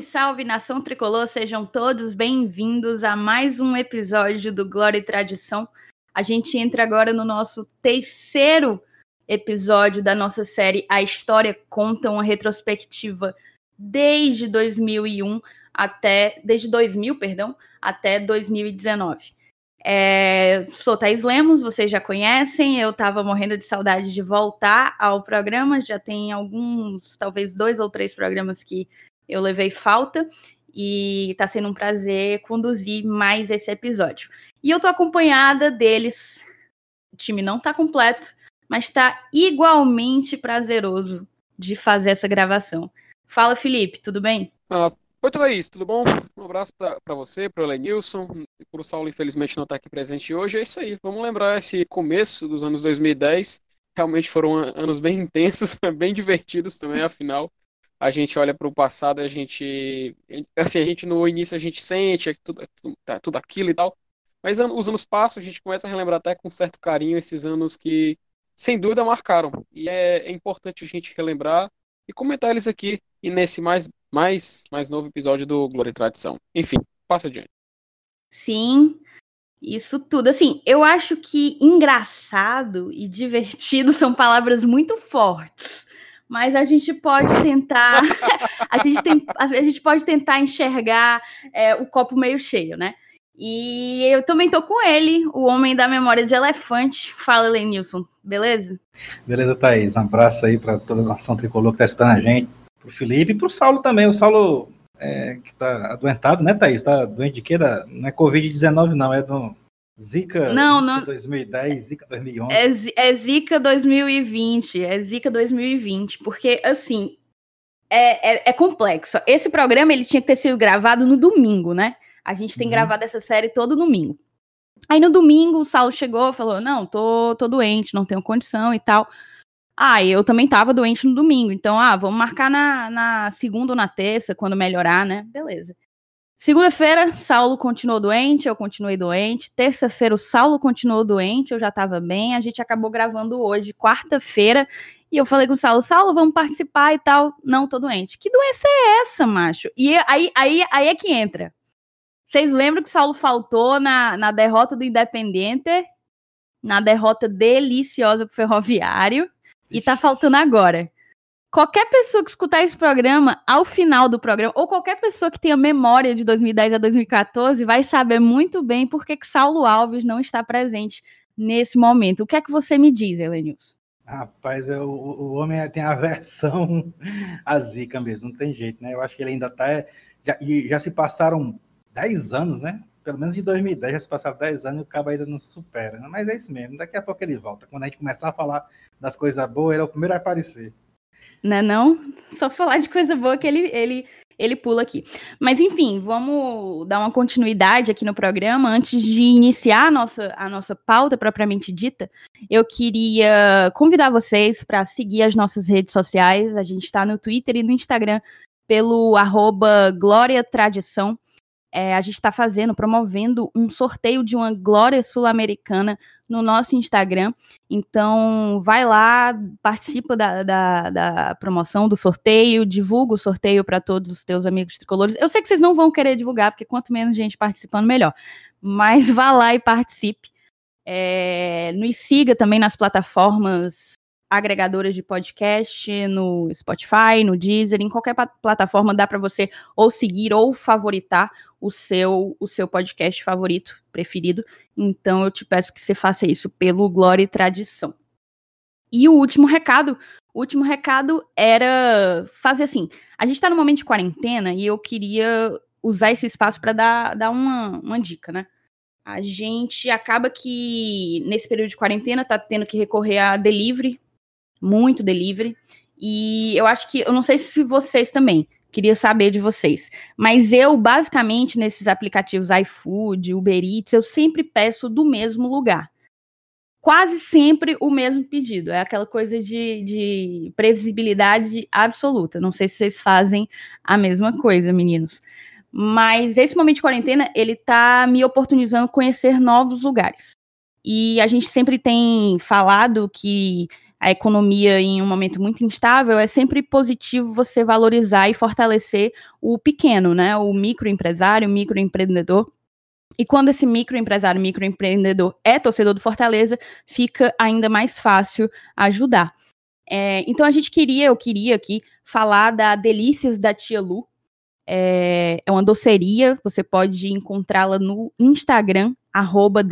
Salve, salve, nação tricolor, sejam todos bem-vindos a mais um episódio do Glória e Tradição. A gente entra agora no nosso terceiro episódio da nossa série A História Conta, uma retrospectiva desde 2001 até desde 2000, perdão, até 2019. É, sou Thais Lemos, vocês já conhecem. Eu estava morrendo de saudade de voltar ao programa. Já tem alguns, talvez dois ou três programas que eu levei falta. E está sendo um prazer conduzir mais esse episódio. E eu tô acompanhada deles. O time não está completo, mas está igualmente prazeroso de fazer essa gravação. Fala, Felipe, tudo bem? Ah, Oi, Thaís, tudo bom? Um abraço para você, para o Lenilson, para o Saulo, infelizmente, não estar tá aqui presente hoje. É isso aí, vamos lembrar esse começo dos anos 2010. Realmente foram anos bem intensos, bem divertidos também, afinal. A gente olha para o passado, a gente. Assim, a gente no início a gente sente tudo, é tudo, tá, tudo aquilo e tal. Mas os anos passam, a gente começa a relembrar até com certo carinho esses anos que, sem dúvida, marcaram. E é, é importante a gente relembrar e comentar eles aqui e nesse mais, mais, mais novo episódio do Glória e Tradição. Enfim, passa adiante. Sim, isso tudo. Assim, eu acho que engraçado e divertido são palavras muito fortes. Mas a gente pode tentar. a, gente tem, a gente pode tentar enxergar é, o copo meio cheio, né? E eu também tô com ele, o homem da memória de elefante. Fala, Lenilson, beleza? Beleza, Thaís. Um abraço aí para toda a nação tricolor que tá escutando a gente. Pro Felipe e pro Saulo também. O Saulo é, que tá adoentado, né, Thaís? Tá doente de quê? Não é Covid-19, não, é do Zika, não, Zika não... 2010, Zika 2011. É, é Zika 2020, é Zika 2020, porque, assim, é, é, é complexo. Esse programa, ele tinha que ter sido gravado no domingo, né? A gente tem uhum. gravado essa série todo domingo. Aí no domingo o Saulo chegou e falou: Não, tô, tô doente, não tenho condição e tal. Ah, eu também tava doente no domingo, então, ah, vamos marcar na, na segunda ou na terça, quando melhorar, né? Beleza. Segunda-feira, Saulo continuou doente, eu continuei doente. Terça-feira, o Saulo continuou doente, eu já tava bem. A gente acabou gravando hoje, quarta-feira, e eu falei com o Saulo, Saulo, vamos participar e tal. Não, tô doente. Que doença é essa, macho? E aí, aí, aí é que entra. Vocês lembram que Saulo faltou na, na derrota do Independente, na derrota deliciosa pro Ferroviário, e tá faltando agora. Qualquer pessoa que escutar esse programa ao final do programa, ou qualquer pessoa que tenha memória de 2010 a 2014, vai saber muito bem por que, que Saulo Alves não está presente nesse momento. O que é que você me diz, Elenilson? Rapaz, é, o, homem tem aversão à zica mesmo, não tem jeito, né? Eu acho que ele ainda tá. Já, já se passaram 10 anos, né? Pelo menos de 2010 já se passaram 10 anos e o cabo ainda não supera. Né? Mas é isso mesmo, daqui a pouco ele volta. Quando a gente começar a falar das coisas boas, ele é o primeiro a aparecer. Não é não? Só falar de coisa boa que ele, ele, ele pula aqui. Mas enfim, vamos dar uma continuidade aqui no programa. Antes de iniciar a nossa, a nossa pauta propriamente dita, eu queria convidar vocês para seguir as nossas redes sociais. A gente está no Twitter e no Instagram pelo arroba Glória Tradição é, a gente está fazendo, promovendo um sorteio de uma Glória Sul-Americana no nosso Instagram. Então, vai lá, participa da, da, da promoção do sorteio, divulga o sorteio para todos os teus amigos tricolores. Eu sei que vocês não vão querer divulgar, porque quanto menos gente participando, melhor. Mas vá lá e participe. É, nos siga também nas plataformas agregadoras de podcast, no Spotify, no Deezer, em qualquer plataforma dá para você ou seguir ou favoritar o seu o seu podcast favorito, preferido. Então eu te peço que você faça isso pelo Glória e Tradição. E o último recado, o último recado era fazer assim, a gente está no momento de quarentena e eu queria usar esse espaço para dar, dar uma, uma dica, né? A gente acaba que nesse período de quarentena tá tendo que recorrer a delivery muito delivery. E eu acho que, eu não sei se vocês também, queria saber de vocês. Mas eu, basicamente, nesses aplicativos iFood, Uber Eats, eu sempre peço do mesmo lugar. Quase sempre o mesmo pedido. É aquela coisa de, de previsibilidade absoluta. Não sei se vocês fazem a mesma coisa, meninos. Mas esse momento de quarentena, ele tá me oportunizando conhecer novos lugares. E a gente sempre tem falado que a economia em um momento muito instável, é sempre positivo você valorizar e fortalecer o pequeno, né? O microempresário, o microempreendedor. E quando esse microempresário, microempreendedor é torcedor do Fortaleza, fica ainda mais fácil ajudar. É, então a gente queria, eu queria aqui falar da Delícias da Tia Lu. É, é uma doceria, você pode encontrá-la no Instagram, arroba.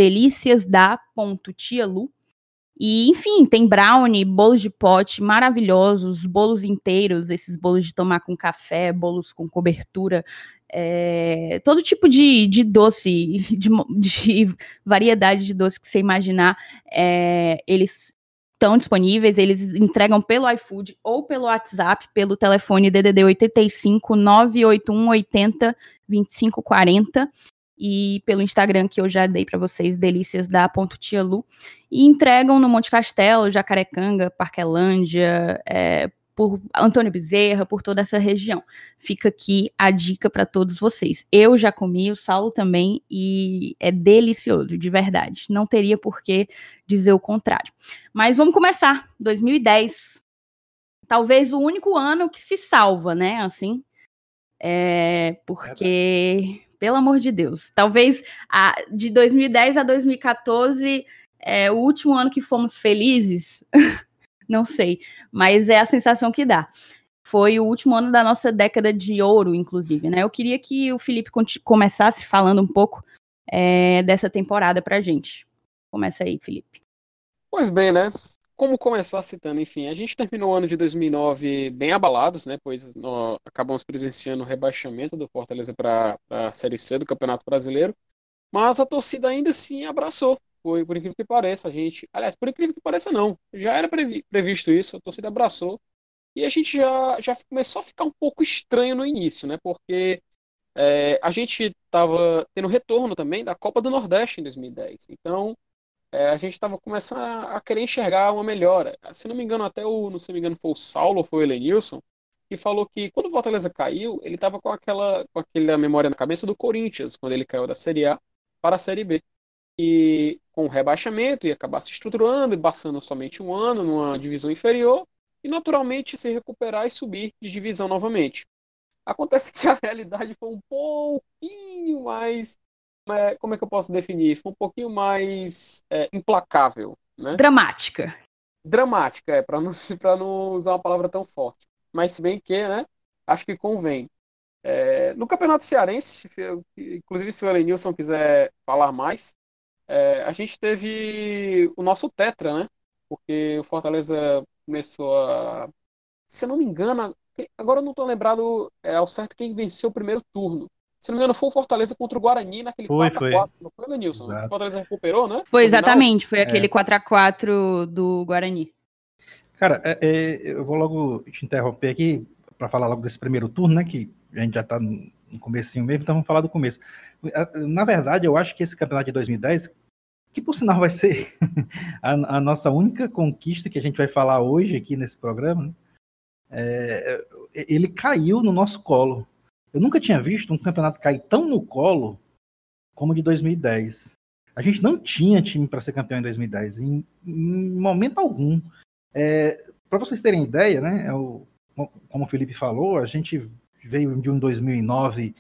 E, enfim, tem brownie, bolos de pote maravilhosos, bolos inteiros, esses bolos de tomar com café, bolos com cobertura, é, todo tipo de, de doce, de, de, variedade de doce que você imaginar, é, eles estão disponíveis, eles entregam pelo iFood ou pelo WhatsApp, pelo telefone DDD 85 981 80 25 40 e pelo Instagram que eu já dei para vocês, delícias da Tia Lu, e entregam no Monte Castelo, Jacarecanga, Parquelândia, é, por Antônio Bezerra, por toda essa região. Fica aqui a dica para todos vocês. Eu já comi, o Saulo também, e é delicioso, de verdade. Não teria por que dizer o contrário. Mas vamos começar. 2010. Talvez o único ano que se salva, né? Assim. É porque pelo amor de Deus. Talvez a, de 2010 a 2014, é, o último ano que fomos felizes, não sei, mas é a sensação que dá. Foi o último ano da nossa década de ouro, inclusive, né? Eu queria que o Felipe começasse falando um pouco é, dessa temporada pra gente. Começa aí, Felipe. Pois bem, né? Como começar citando, enfim, a gente terminou o ano de 2009 bem abalados, né, pois nós acabamos presenciando o rebaixamento do Fortaleza para a Série C do Campeonato Brasileiro, mas a torcida ainda assim abraçou, foi por incrível que pareça, a gente, aliás, por incrível que pareça não, já era previ, previsto isso, a torcida abraçou, e a gente já, já começou a ficar um pouco estranho no início, né, porque é, a gente estava tendo retorno também da Copa do Nordeste em 2010, então é, a gente estava começando a, querer enxergar uma melhora. Se não me engano, até o, não se me engano, foi o Saulo ou foi o Elenilson, que falou que quando o Fortaleza caiu, ele estava com aquela com aquela memória na cabeça do Corinthians, quando ele caiu da Série A para a Série B. E com o rebaixamento, ia acabar se estruturando e passando somente um ano numa divisão inferior, e naturalmente se recuperar e subir de divisão novamente. Acontece que a realidade foi um pouquinho mais é, como é que eu posso definir? Foi um pouquinho mais é, implacável, né? Dramática. Dramática, é, para não, não usar uma palavra tão forte. Mas se bem que, né, acho que convém. É, no Campeonato Cearense, inclusive se o Elenilson quiser falar mais, é, a gente teve o nosso Tetra, né? Porque o Fortaleza começou a. Se eu não me engano, agora eu não estou lembrado é, ao certo quem venceu o primeiro turno. Se não me engano, foi o Fortaleza contra o Guarani naquele 4x4. Não foi, Lenilson? O Fortaleza recuperou, né? Foi, exatamente. Foi aquele é. 4x4 do Guarani. Cara, é, é, eu vou logo te interromper aqui para falar logo desse primeiro turno, né? Que a gente já está no comecinho mesmo, então vamos falar do começo. Na verdade, eu acho que esse campeonato de 2010, que por sinal vai ser a, a nossa única conquista que a gente vai falar hoje aqui nesse programa, né? é, ele caiu no nosso colo. Eu nunca tinha visto um campeonato cair tão no colo como o de 2010. A gente não tinha time para ser campeão em 2010, em, em momento algum. É, para vocês terem ideia, né, é o, como o Felipe falou, a gente veio de um 2009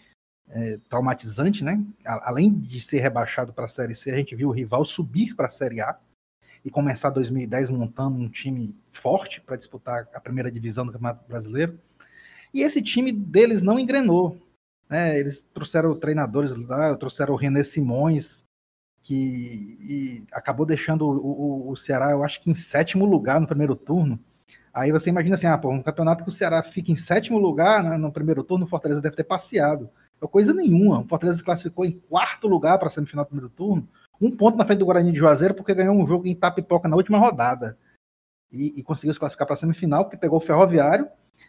é, traumatizante, né? Além de ser rebaixado para a Série C, a gente viu o rival subir para a Série A e começar 2010 montando um time forte para disputar a primeira divisão do Campeonato Brasileiro. E esse time deles não engrenou. Né? Eles trouxeram treinadores lá, trouxeram o René Simões, que acabou deixando o, o, o, Ceará, eu acho que em sétimo lugar no primeiro turno. Aí você imagina assim, ah, pô, um campeonato que o Ceará fica em sétimo lugar né, no primeiro turno, o Fortaleza deve ter passeado. É coisa nenhuma. O Fortaleza se classificou em quarto lugar para a semifinal do primeiro turno, um ponto na frente do Guarani de Juazeiro, porque ganhou um jogo em Tapipoca na última rodada. E, e conseguiu se classificar para a semifinal, porque pegou o Ferroviário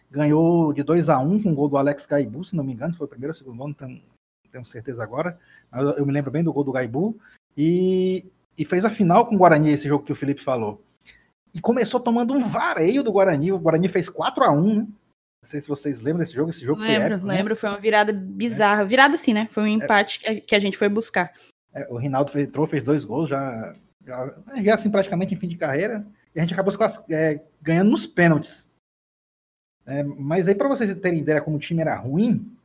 ganhou de 2 a 1 um, com o gol do Alex Gaibu, se não me engano, foi o primeiro ou segundo gol, não tenho, não tenho certeza agora, mas eu, me lembro bem do gol do Gaibu, e, e fez a final com o Guarani, esse jogo que o Felipe falou. E começou tomando um vareio do Guarani, o Guarani fez 4 a 1 né? Não sei se vocês lembram desse jogo, esse jogo lembro, foi épico, né? Lembro, né? foi uma virada bizarra, virada assim, né? Foi um é. empate é, que a gente foi buscar. É, o Rinaldo fez, entrou, fez dois gols, já, já, já assim praticamente em fim de carreira, a gente acabou é, ganhando nos pênaltis. É, mas aí, para vocês terem ideia como o time era ruim,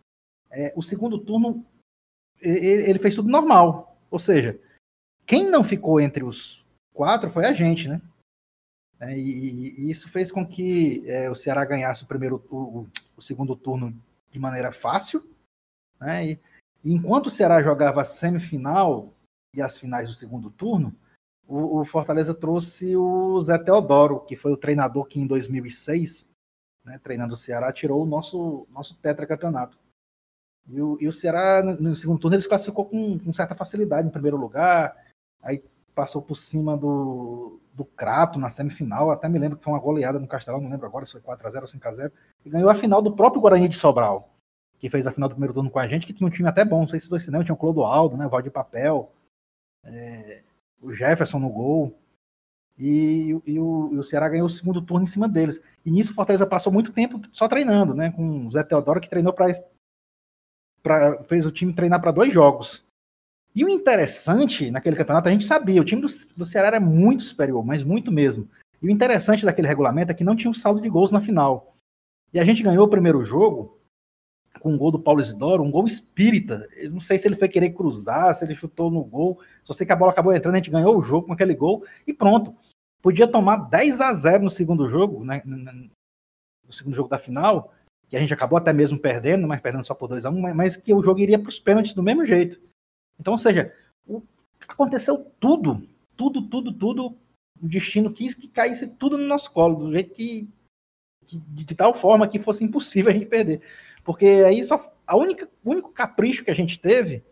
é, o segundo turno ele, ele, fez tudo normal. Ou seja, quem não ficou entre os quatro foi a gente, né? É, e, e, isso fez com que é, o Ceará ganhasse o primeiro o, o, segundo turno de maneira fácil. Né? E, enquanto o Ceará jogava a semifinal e as finais do segundo turno, o, o, Fortaleza trouxe o Zé Teodoro, que foi o treinador que em 2006, né, treinando o Ceará, tirou o nosso, nosso tetracampeonato. E o, e o Ceará, no segundo turno, ele se classificou com, com certa facilidade em primeiro lugar, aí passou por cima do, do Crato na semifinal, até me lembro que foi uma goleada no Castelão, não lembro agora se foi 4x0 ou 5x0, e ganhou a final do próprio Guarani de Sobral, que fez a final do primeiro turno com a gente, que tinha um time até bom, não sei se foi cinema, tinha o Clodoaldo, né, o Valdir Papel, é, o Jefferson no gol, e, e, o, e, o, Ceará ganhou o segundo turno em cima deles. E nisso o Fortaleza passou muito tempo só treinando, né? Com o Zé Teodoro que treinou para fez o time treinar para dois jogos. E o interessante naquele campeonato, a gente sabia, o time do, do Ceará era muito superior, mas muito mesmo. E o interessante daquele regulamento é que não tinha um saldo de gols na final. E a gente ganhou o primeiro jogo com um gol do Paulo Isidoro, um gol espírita. Eu não sei se ele foi querer cruzar, se ele chutou no gol. Só sei que a bola acabou entrando, a gente ganhou o jogo com aquele gol e pronto. Podia tomar 10 a 0 no segundo jogo, né, no segundo jogo da final, que a gente acabou até mesmo perdendo, mas perdendo só por 2 a 1 mas que o jogo iria para os pênaltis do mesmo jeito. Então, ou seja, aconteceu tudo, tudo, tudo, tudo. O destino quis que caísse tudo no nosso colo, do jeito que de, de, tal forma que fosse impossível a gente perder. Porque aí só a única, o único capricho que a gente teve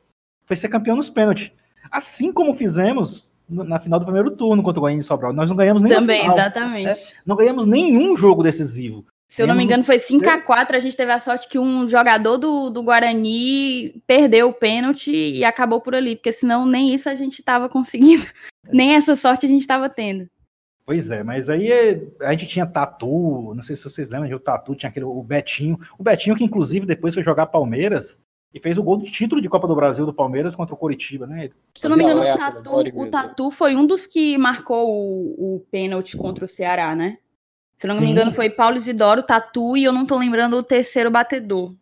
foi ser campeão nos pênaltis. Assim como fizemos na final do primeiro turno contra o Goiânia e Sobral. Nós não ganhamos nem Também, final, exatamente. Né? Não ganhamos nenhum jogo decisivo. Se eu não me engano, foi 5 a 4 A gente teve a sorte que um jogador do, do Guarani perdeu o pênalti e acabou por ali, porque senão nem isso a gente estava conseguindo. Nem essa sorte a gente estava tendo. Pois é, mas aí é, a gente tinha Tatu, não sei se vocês lembram, o Tatu tinha aquele, o Betinho, o Betinho que inclusive depois foi jogar Palmeiras e fez o gol de título de Copa do Brasil do Palmeiras contra o Coritiba, né? Se eu não me engano, o Tatu, o Tatu foi um dos que marcou o, o pênalti contra o Ceará, né? Se eu não Sim. me engano, foi Paulo Isidoro, Tatu e eu não tô lembrando o terceiro batedor.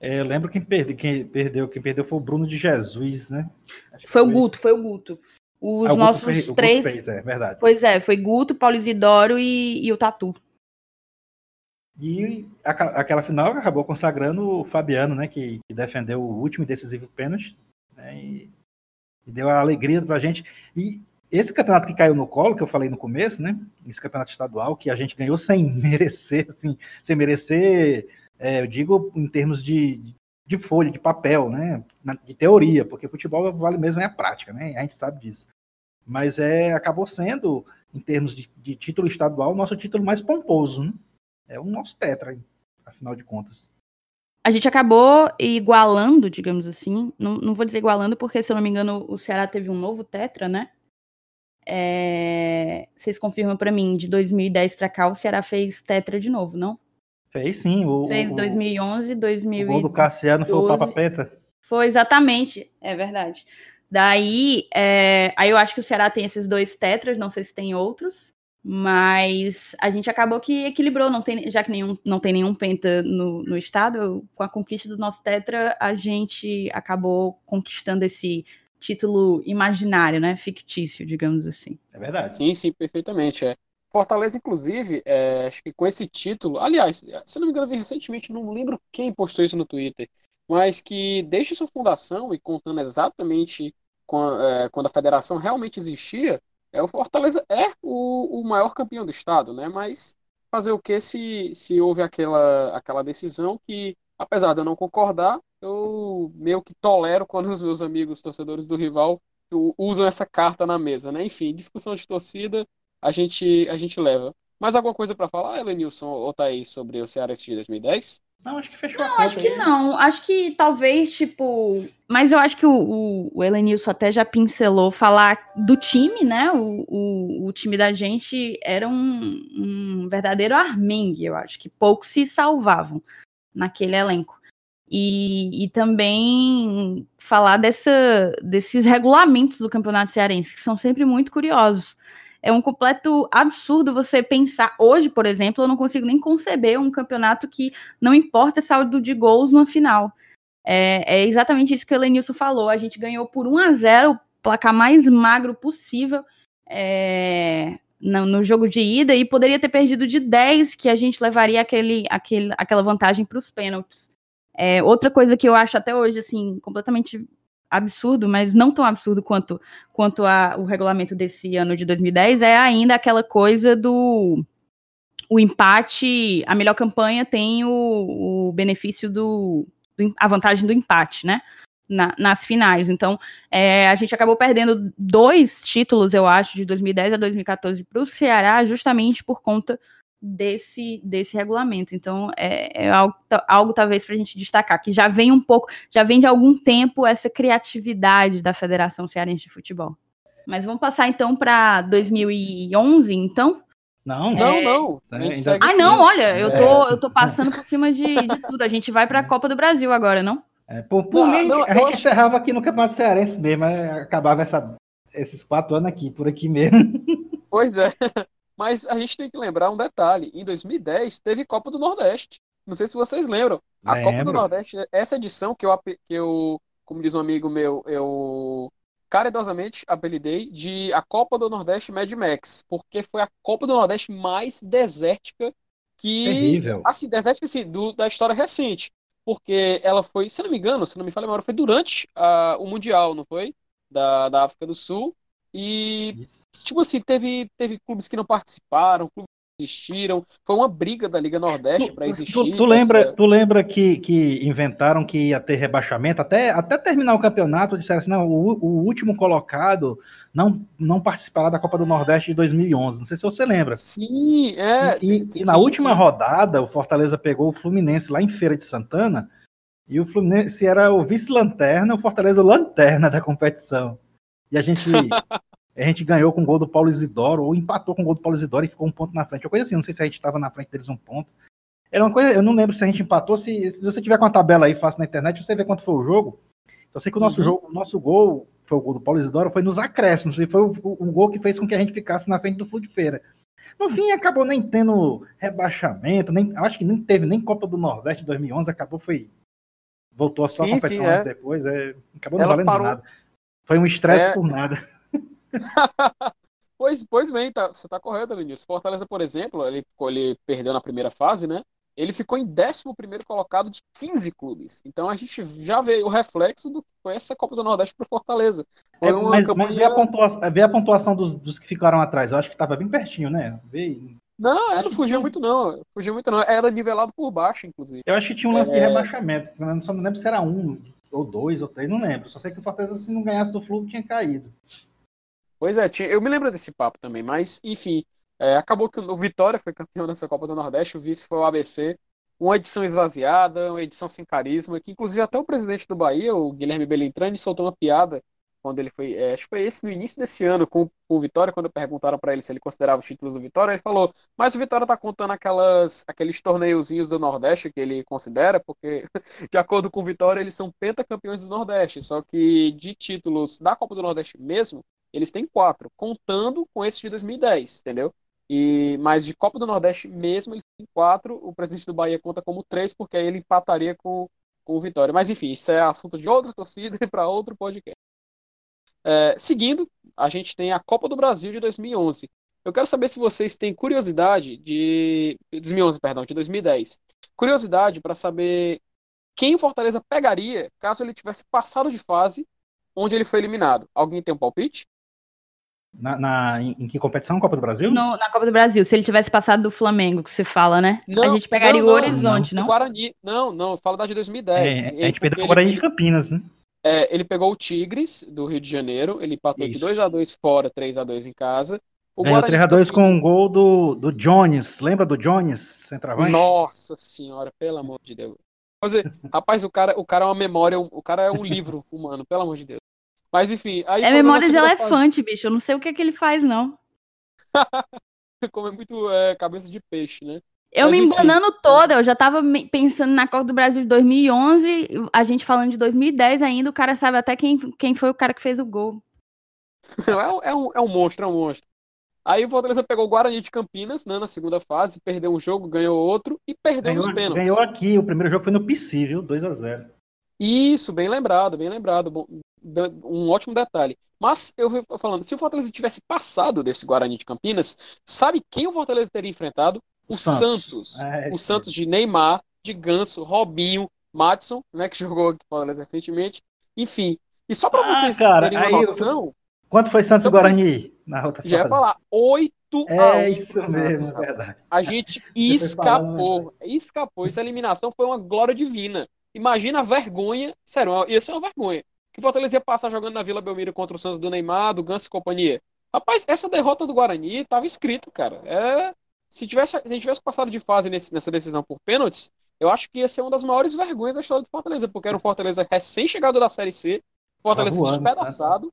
É, eu lembro quem, perde, quem perdeu, quem perdeu foi o Bruno de Jesus, né? Foi, foi, o Guto, foi o Guto. Os ah, nossos fez, três. Fez, é verdade. Pois é, foi Guto, Paulo Isidoro e, e o Tatu. E a, aquela final acabou consagrando o Fabiano, né? Que, que defendeu o último e decisivo pênalti. Né, e, e, deu a alegria pra gente. E esse campeonato que caiu no colo, que eu falei no começo, né? Esse campeonato estadual, que a gente ganhou sem merecer, assim, sem merecer, é, eu digo em termos de, de folha, de papel, né? De teoria, porque futebol vale mesmo é a prática, né? A gente sabe disso. Mas é, acabou sendo, em termos de, de título estadual, o nosso título mais pomposo, né? É o nosso tetra, afinal de contas. A gente acabou igualando, digamos assim. Não, não vou dizer igualando, porque, se eu não me engano, o Ceará teve um novo tetra, né? É... Vocês confirmam para mim, de 2010 para cá, o Ceará fez tetra de novo, não? Fez sim. O, Fez 2011, 2012. O gol do Cassiano foi o Papa Peta? Foi, exatamente. É verdade. Daí, é, aí eu acho que o Ceará tem esses dois tetras, não sei se tem outros, mas a gente acabou que equilibrou, não tem, já que nenhum, não tem nenhum penta no, no estado, com a conquista do nosso tetra, a gente acabou conquistando esse título imaginário, né, fictício, digamos assim. É verdade. Sim, sim, perfeitamente, é. Fortaleza, inclusive, é, acho que com esse título, aliás, se não me engano, vi recentemente, não lembro quem postou isso no Twitter, mas que desde sua fundação e contando exatamente é, quando a federação realmente existia, é, o Fortaleza é o, o maior campeão do estado, né? Mas fazer o que se, se houve aquela, aquela decisão que, apesar de eu não concordar, eu meio que tolero quando os meus amigos torcedores do rival usam essa carta na mesa, né? Enfim, discussão de torcida, a gente, a gente leva. Mais alguma coisa para falar, Elenilson ou Thaís, sobre o Ceará de 2010? Não, acho que fechou não, a acho que aí. não. Acho que talvez, tipo. Mas eu acho que o, o, o Elenilson até já pincelou falar do time, né? O, o, o time da gente era um, um verdadeiro armengue, eu acho, que poucos se salvavam naquele elenco. E, e também falar dessa, desses regulamentos do Campeonato Cearense, que são sempre muito curiosos. É um completo absurdo você pensar. Hoje, por exemplo, eu não consigo nem conceber um campeonato que não importa saldo de gols no final. É, é exatamente isso que o Elenilson falou. A gente ganhou por 1 a 0 o placar mais magro possível. É, no, no, jogo de ida e poderia ter perdido de 10, que a gente levaria aquele, aquele, aquela vantagem para os pênaltis. É, outra coisa que eu acho até hoje, assim, completamente absurdo, mas não tão absurdo quanto, quanto a, o regulamento desse ano de 2010, é ainda aquela coisa do o empate, a melhor campanha tem o, o benefício do, do, a vantagem do empate, né? Na, nas finais. Então, é, a gente acabou perdendo dois títulos, eu acho, de 2010 a 2014 para o Ceará, justamente por conta desse, desse regulamento. Então, é, é algo, algo, talvez para a gente destacar, que já vem um pouco, já vem de algum tempo essa criatividade da Federação Cearense de Futebol. Mas vamos passar então para 2011, então? Não, é... não, não. É, ah, não, olha, eu tô, eu tô passando por cima de, de tudo. A gente vai para a Copa do Brasil agora, não? É, por, por não, mim, não, a gente acho... encerrava aqui no Campeonato Cearense mesmo, acabava essa, esses quatro anos aqui, por aqui mesmo. Pois é. Mas a gente tem que lembrar um detalhe: em 2010 teve Copa do Nordeste. Não sei se vocês lembram. A Lembro. Copa do Nordeste, essa edição que eu, que eu, como diz um amigo meu, eu caridosamente apelidei de a Copa do Nordeste Mad Max, porque foi a Copa do Nordeste mais desértica que. Terrível. Assim, desértica assim, do, da história recente. Porque ela foi, se não me engano, se não me falha a memória, foi durante a, o Mundial, não foi? Da, da África do Sul. E, Isso. tipo assim, teve, teve clubes que não participaram, clubes que existiram. Foi uma briga da Liga Nordeste para existir. Tu, tu lembra, essa... tu lembra que, que inventaram que ia ter rebaixamento? Até, até terminar o campeonato, disseram assim: não, o, o último colocado não, não participará da Copa do Nordeste de 2011. Não sei se você lembra. Sim, é. E, e, e na sim, última sim. rodada, o Fortaleza pegou o Fluminense lá em Feira de Santana. E o Fluminense era o vice-lanterna, o Fortaleza o lanterna da competição. E a gente, a gente ganhou com o gol do Paulo Isidoro, ou empatou com o gol do Paulo Isidoro e ficou um ponto na frente. Uma coisa assim, não sei se a gente estava na frente deles um ponto. Era uma coisa, eu não lembro se a gente empatou, se, se você tiver com a tabela aí fácil na internet, você vê quanto foi o jogo. Eu sei que o nosso uhum. jogo, o nosso gol, foi o gol do Paulo Isidoro, foi nos acréscimos, e foi o, o, o, gol que fez com que a gente ficasse na frente do Flu de Feira. No fim, acabou nem tendo rebaixamento, nem, acho que nem teve nem Copa do Nordeste 2011, acabou foi voltou só sim, a competição sim, é. depois, é, acabou não Ela valendo parou, nada. Foi um estresse é... por nada. pois, pois bem, tá, você está correto, Vinícius. Fortaleza, por exemplo, ele, ele perdeu na primeira fase, né? Ele ficou em 11 colocado de 15 clubes. Então a gente já vê o reflexo do que foi essa Copa do Nordeste para Fortaleza. É, mas, campanha... mas vê, a pontuação, vê a pontuação dos, dos que ficaram atrás. Eu acho que estava bem pertinho, né? Vê... Não, ela não fugiu muito, não. Fugiu muito, não. Era nivelado por baixo, inclusive. Eu acho que tinha um lance é... de rebaixamento. Só não lembro se era um, ou dois, ou três, não lembro. Só sei que o Fortaleza, se não ganhasse do Fluminense, tinha caído. Pois é, tinha, eu me lembro desse papo também, mas, enfim, é, acabou que o Vitória foi campeão dessa Copa do Nordeste, o vice foi o ABC. Uma edição esvaziada, uma edição sem carisma, que inclusive até o presidente do Bahia, o Guilherme Belintrani, soltou uma piada quando ele foi, é, acho que foi esse no início desse ano com, com o Vitória, quando perguntaram para ele se ele considerava os títulos do Vitória, ele falou: "Mas o Vitória tá contando aquelas aqueles torneiozinhos do Nordeste que ele considera, porque de acordo com o Vitória, eles são pentacampeões do Nordeste, só que de títulos da Copa do Nordeste mesmo, eles têm quatro, contando com esse de 2010, entendeu? E mas de Copa do Nordeste mesmo, eles têm quatro, o presidente do Bahia conta como três, porque aí ele empataria com com o Vitória. Mas enfim, isso é assunto de outra torcida e para outro podcast. É, seguindo, a gente tem a Copa do Brasil de 2011. Eu quero saber se vocês têm curiosidade de 2011, perdão, de 2010. Curiosidade para saber quem o Fortaleza pegaria caso ele tivesse passado de fase onde ele foi eliminado. Alguém tem um palpite? Na, na em, em, que competição? Copa do Brasil? No, na Copa do Brasil, se ele tivesse passado do Flamengo, que se fala, né? Não, a gente pegaria não, o Horizonte, não? não? Guarani, não, não, falo da de 2010. É, a gente perdeu o Guarani de Campinas, né? É, ele pegou o Tigres do Rio de Janeiro, ele empatou Isso. de 2x2 fora, 3x2 em casa. O Ganhou 3x2 com um gol do, do Jones, lembra do Jones, centroavante? Nossa senhora, pelo amor de Deus. Dizer, rapaz, o cara, o cara é uma memória, o cara é um livro humano, pelo amor de Deus. Mas enfim. Aí é memória de elefante, fase... bicho. Eu não sei o que, é que ele faz, não. Come muito é, cabeça de peixe, né? Eu Mas, me embanando enfim. toda, eu já tava pensando na Copa do Brasil de 2011, a gente falando de 2010 ainda, o cara sabe até quem, quem foi o cara que fez o gol. é, é, um, é um monstro, é um monstro. Aí o Fortaleza pegou o Guarani de Campinas, né, na segunda fase, perdeu um jogo, ganhou outro e perdeu Ganhou, nos pênaltis. ganhou aqui, o primeiro jogo foi no PC, viu? 2x0. Isso, bem lembrado, bem lembrado. Bom, um ótimo detalhe. Mas eu vou falando, se o Fortaleza tivesse passado desse Guarani de Campinas, sabe quem o Fortaleza teria enfrentado? O O Santos. Santos. É, o isso Santos de Neymar, de Ganso, Robinho, Madison, né, que jogou aqui Fortaleza recentemente. Enfim. E só para Ah, vocês cara, terem uma aí eu- noção, Quanto foi Santos Então, Guarani na outra já ia fase? falar 8 a 1 É isso mesmo, Santos, é verdade. A gente falando, escapou, escapou. Essa eliminação foi uma glória divina. Imagina a vergonha, sério, ia ser uma vergonha. Que o Fortaleza ia passar jogando na Vila Belmiro contra o Santos do Neymar, do Ganso e companhia. Rapaz, essa derrota do Guarani tava escrito, cara. É, se, tivesse, se a gente tivesse passado de fase nesse- nessa decisão por pênaltis, eu acho que ia ser uma das maiores vergonhas da história do Fortaleza, porque era o Fortaleza recém-chegado da Série C, Fortaleza voando, despedaçado,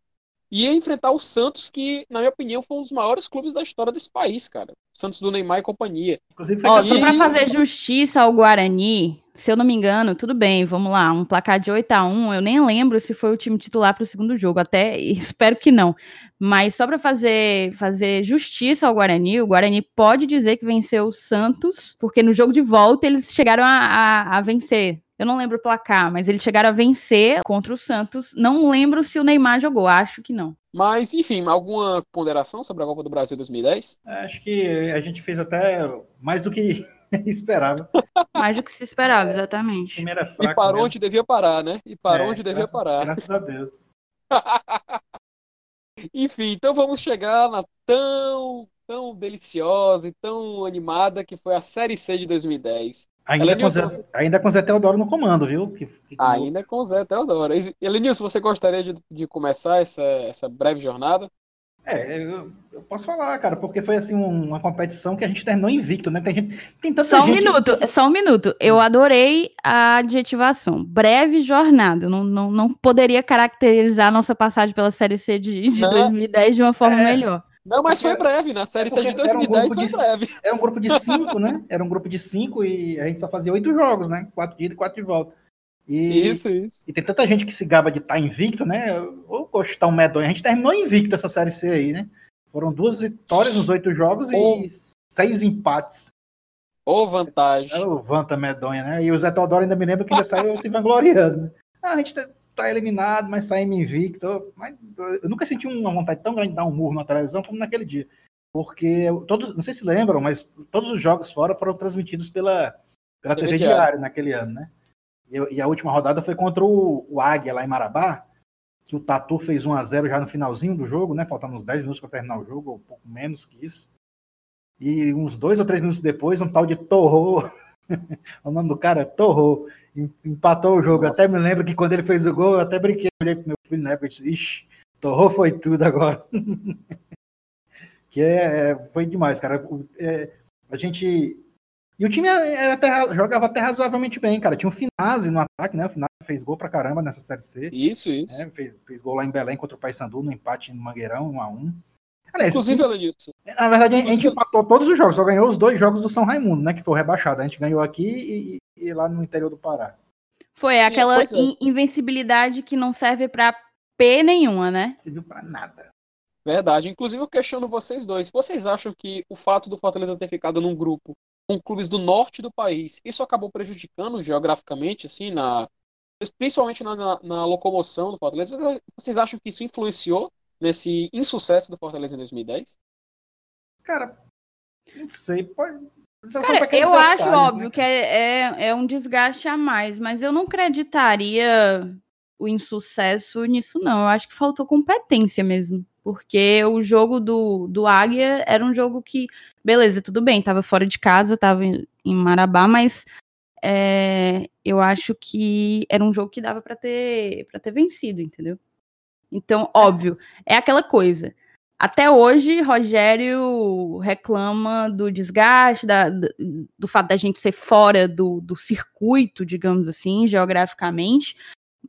e ia enfrentar o Santos, que, na minha opinião, foi um dos maiores clubes da história desse país, cara. O Santos do Neymar e companhia. Inclusive foi Ó, só pra E- fazer justiça ao Guarani, se eu não me engano, tudo bem, vamos lá, um placar de 8 a 1 eu nem lembro se foi o time titular pro segundo jogo, até espero que não. Mas só pra fazer, fazer justiça ao Guarani, o Guarani pode dizer que venceu o Santos, porque no jogo de volta eles chegaram a, a, a vencer. Eu não lembro o placar, mas eles chegaram a vencer contra o Santos. Não lembro se o Neymar jogou, acho que não. Mas, enfim, alguma ponderação sobre a Copa do Brasil 2010? Acho que a gente fez até mais do que esperava. Mais do que se esperava, exatamente. Primeira E fraca. parou mesmo. onde devia parar, né? E parou É, onde devia graças- parar. Graças a Deus. Enfim, então vamos chegar na tão, tão deliciosa e tão animada que foi a Série C de 2010. Ainda com, Elenilson, Zé, ainda com Zé Teodoro no comando, viu? Que, que- Ainda com o Zé Teodoro. Elenilson, você gostaria de, de começar essa, essa breve jornada? É, eu, eu posso falar, cara, porque foi assim um- uma competição que a gente terminou invicto, né? Tem, gente, tem tanta Só um gente. minuto, só um minuto. Eu adorei a adjetivação. Breve jornada. Não, não, não poderia caracterizar a nossa passagem pela Série C de, de Não. 2010 de uma forma É. melhor. Não, mas Porque- foi breve. Na Série É C de porque era um 2010 grupo foi de, breve. era um grupo de cinco, né? Era um grupo de cinco e a gente só fazia oito jogos, né? Quatro de ida e quatro de volta. E, Isso, isso. e tem tanta gente que se gaba de estar invicto, né? Ou gostar um medonho. A gente terminou invicto essa série C aí, né? Foram duas vitórias nos oito jogos e seis empates. Ô, vantagem. É o Vanta medonha, né? E o Zé Teodoro ainda me lembra que ainda saiu se vangloriando. Né? Ah, a gente tá, tá eliminado, mas saímos invicto. Mas eu nunca senti uma vontade tão grande de dar um murro na televisão como naquele dia. Porque todos, não sei se lembram, mas todos os jogos fora foram transmitidos pela, pela TV TV. Diário naquele ano, né? E, a última rodada foi contra o, o Águia lá em Marabá, que o Tatu fez 1 a 0 já no finalzinho do jogo, né? Faltando uns 10 minutos para terminar o jogo, ou pouco menos que isso. E uns dois ou três minutos depois, um tal de Torro, o nome do cara é Torro, em- empatou o jogo. Nossa. Até me lembro que quando ele fez o gol, eu até brinquei, olhei pro meu filho na época e disse, ixi, Torro foi tudo agora. que é, é- foi demais, cara. É, a gente. E o time era até jogava até razoavelmente bem, cara. Tinha o Finazzi no ataque, né? O Finazzi fez gol pra caramba nessa Série C. Isso, isso. né? Fez, fez gol lá em Belém contra o Paysandu, no empate no Mangueirão, 1 a 1 Aliás, Inclusive, Elenilson, na verdade, a gente empatou todos os jogos, só ganhou os dois jogos do São Raimundo, né? Que foi o rebaixado. A gente ganhou aqui e, e- e lá no interior do Pará. Foi aquela é. in- invencibilidade que não serve pra P nenhuma, né? Não serviu pra nada. Verdade. Inclusive, eu questiono vocês dois. Vocês acham que o fato do Fortaleza ter ficado num grupo com clubes do norte do país, isso acabou prejudicando geograficamente, assim, na principalmente na, na- na locomoção do Fortaleza? Vocês- Vocês acham que isso influenciou nesse insucesso do Fortaleza em 2010? Cara, não sei. Pode... Cara, eu acho detalhes, óbvio né? que é, é, é um desgaste a mais, mas eu não acreditaria o insucesso nisso, não. Eu acho que faltou competência mesmo. Porque o jogo do, do Águia era um jogo que, beleza, tudo bem, tava fora de casa, tava em, em Marabá, mas é, eu acho que era um jogo que dava pra ter, pra ter vencido, entendeu? Então, óbvio, é aquela coisa. Até hoje, Rogério reclama do desgaste, da- do, do fato da gente ser fora do, do circuito, digamos assim, geograficamente.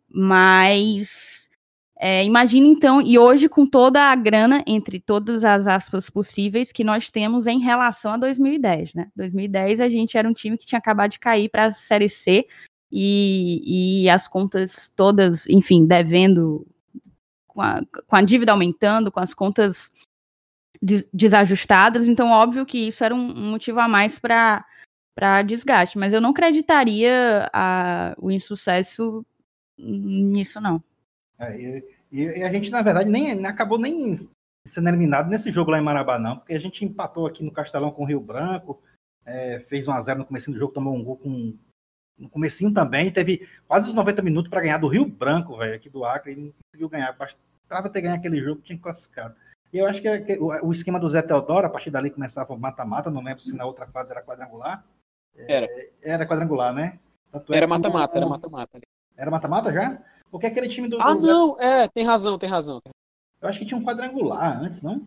Mas é, imagina então, e hoje com toda a grana, entre todas as aspas possíveis, que nós temos em relação a 2010, né? 2010 a gente era um time que tinha acabado de cair para a Série C e, e as contas todas, enfim, devendo com a, com a dívida aumentando, com as contas desajustadas, então óbvio que isso era um motivo a mais para para desgaste, mas eu não acreditaria a, o insucesso nisso não. É, e, e, a gente na verdade nem acabou nem sendo eliminado nesse jogo lá em Marabá não, porque a gente empatou aqui no Castelão com o Rio Branco, é, fez 1 a 0 no começo do jogo, tomou um gol com no comecinho também, teve quase os 90 minutos para ganhar do Rio Branco, velho, aqui do Acre, e não conseguiu ganhar, bastava ter ganho aquele jogo, tinha classificado. E eu acho que, que o, o, esquema do Zé Teodoro, a partir dali começava o mata-mata, não lembro se na outra fase era quadrangular. Era. É, era quadrangular, né? Tanto é era mata-mata, era mata-mata. Era mata-mata já? Porque aquele time do. Ah, do não, é, tem razão, tem razão. Eu acho que tinha um quadrangular antes, não?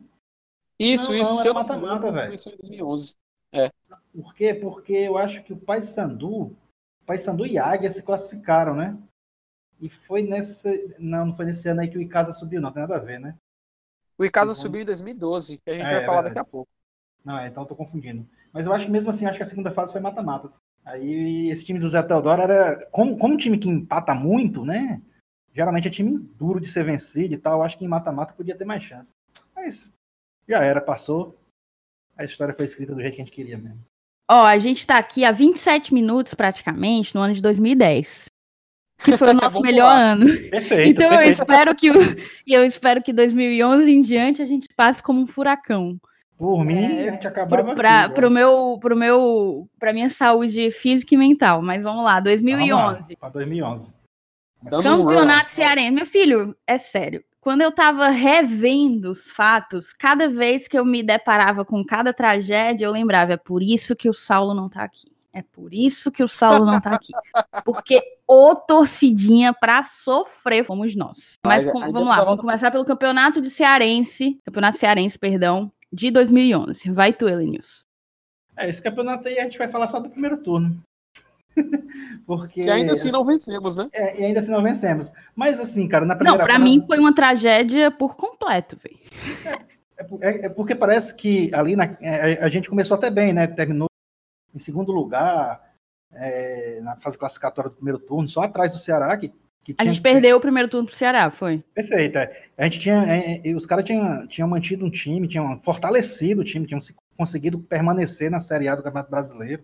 Isso, não, isso. Não, era mata-mata, velho. Começou em 2011. É. Por quê? Porque eu acho que o Paysandu, Paysandu e Águia se classificaram, né? E foi nesse. Não, não foi nesse ano aí que o Icasa subiu, não tem nada a ver, né? O Icasa subiu em 2012, que a gente é, vai é falar daqui a pouco. Não, é, então eu tô confundindo. Mas eu acho que mesmo assim, acho que a segunda fase foi mata-matas. Aí esse time do Zé Teodoro era. Como, como um time que empata muito, né? Geralmente é time duro de ser vencido e tal. Acho que em mata-mata podia ter mais chance. Mas já era, passou. A história foi escrita do jeito que a gente queria mesmo. Ó, a gente tá aqui há 27 minutos praticamente no ano de 2010 que foi o nosso melhor ano. Perfeito. Então perfeito. eu espero que eu espero que 2011 em diante a gente passe como um furacão. Por mim, é, a gente acabava para pro meu pro meu para minha saúde física e mental, mas vamos lá, 2011. Para 2011. Campeonato Cearense. Meu filho, é sério. Quando eu tava revendo os fatos, cada vez que eu me deparava com cada tragédia, eu lembrava, é por isso que o Saulo não tá aqui. É por isso que o Saulo não tá aqui. Porque o torcidinha pra sofrer fomos nós. Mas com, vamos lá, vamos começar pelo campeonato de Cearense, campeonato Cearense, perdão, de 2011. Vai tu, Elenius. É, esse campeonato aí a gente vai falar só do primeiro turno. Porque. Que ainda assim não vencemos, né? É, e ainda assim não vencemos. Mas assim, cara, na primeira Não, pra fase... mim foi uma tragédia por completo, velho. É, é, é, porque parece que ali na, é, a gente começou até bem, né? Terminou em segundo lugar é, na fase classificatória do primeiro turno, só atrás do Ceará, que, que A gente perdeu o primeiro turno pro Ceará, foi? Perfeito. É. A gente tinha. É, é os caras tinham, tinham mantido um time, tinham fortalecido o time, tinham conseguido permanecer na Série A do Campeonato Brasileiro.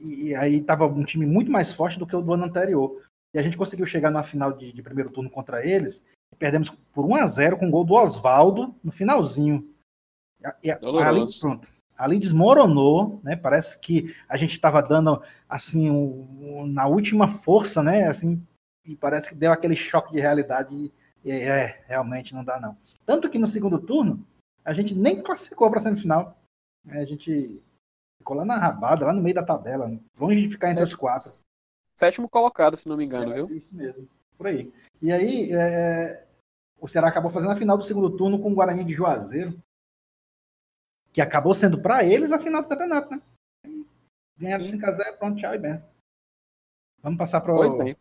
E, e aí estava um time muito mais forte do que o do ano anterior. E a gente conseguiu chegar na final de, de primeiro turno contra eles. E perdemos por 1 a 0 com o gol do Oswaldo no finalzinho. E, e, ali, pronto ali desmoronou, né? Parece que a gente estava dando assim um, um, na última força, né? Assim, e parece que deu aquele choque de realidade e é, realmente não dá não. Tanto que no segundo turno a gente nem classificou para a semifinal. Né? A gente ficou lá na rabada, lá no meio da tabela, longe de ficar entre Sétimo, os quatro. Sétimo colocado, se não me engano, é, viu? Isso mesmo, por aí. E aí é, o Ceará acabou fazendo a final do segundo turno com o Guarani de Juazeiro que acabou sendo para eles a final do campeonato, né? Ganharam 5x0, pronto, tchau e benção. Vamos passar para Pois bem.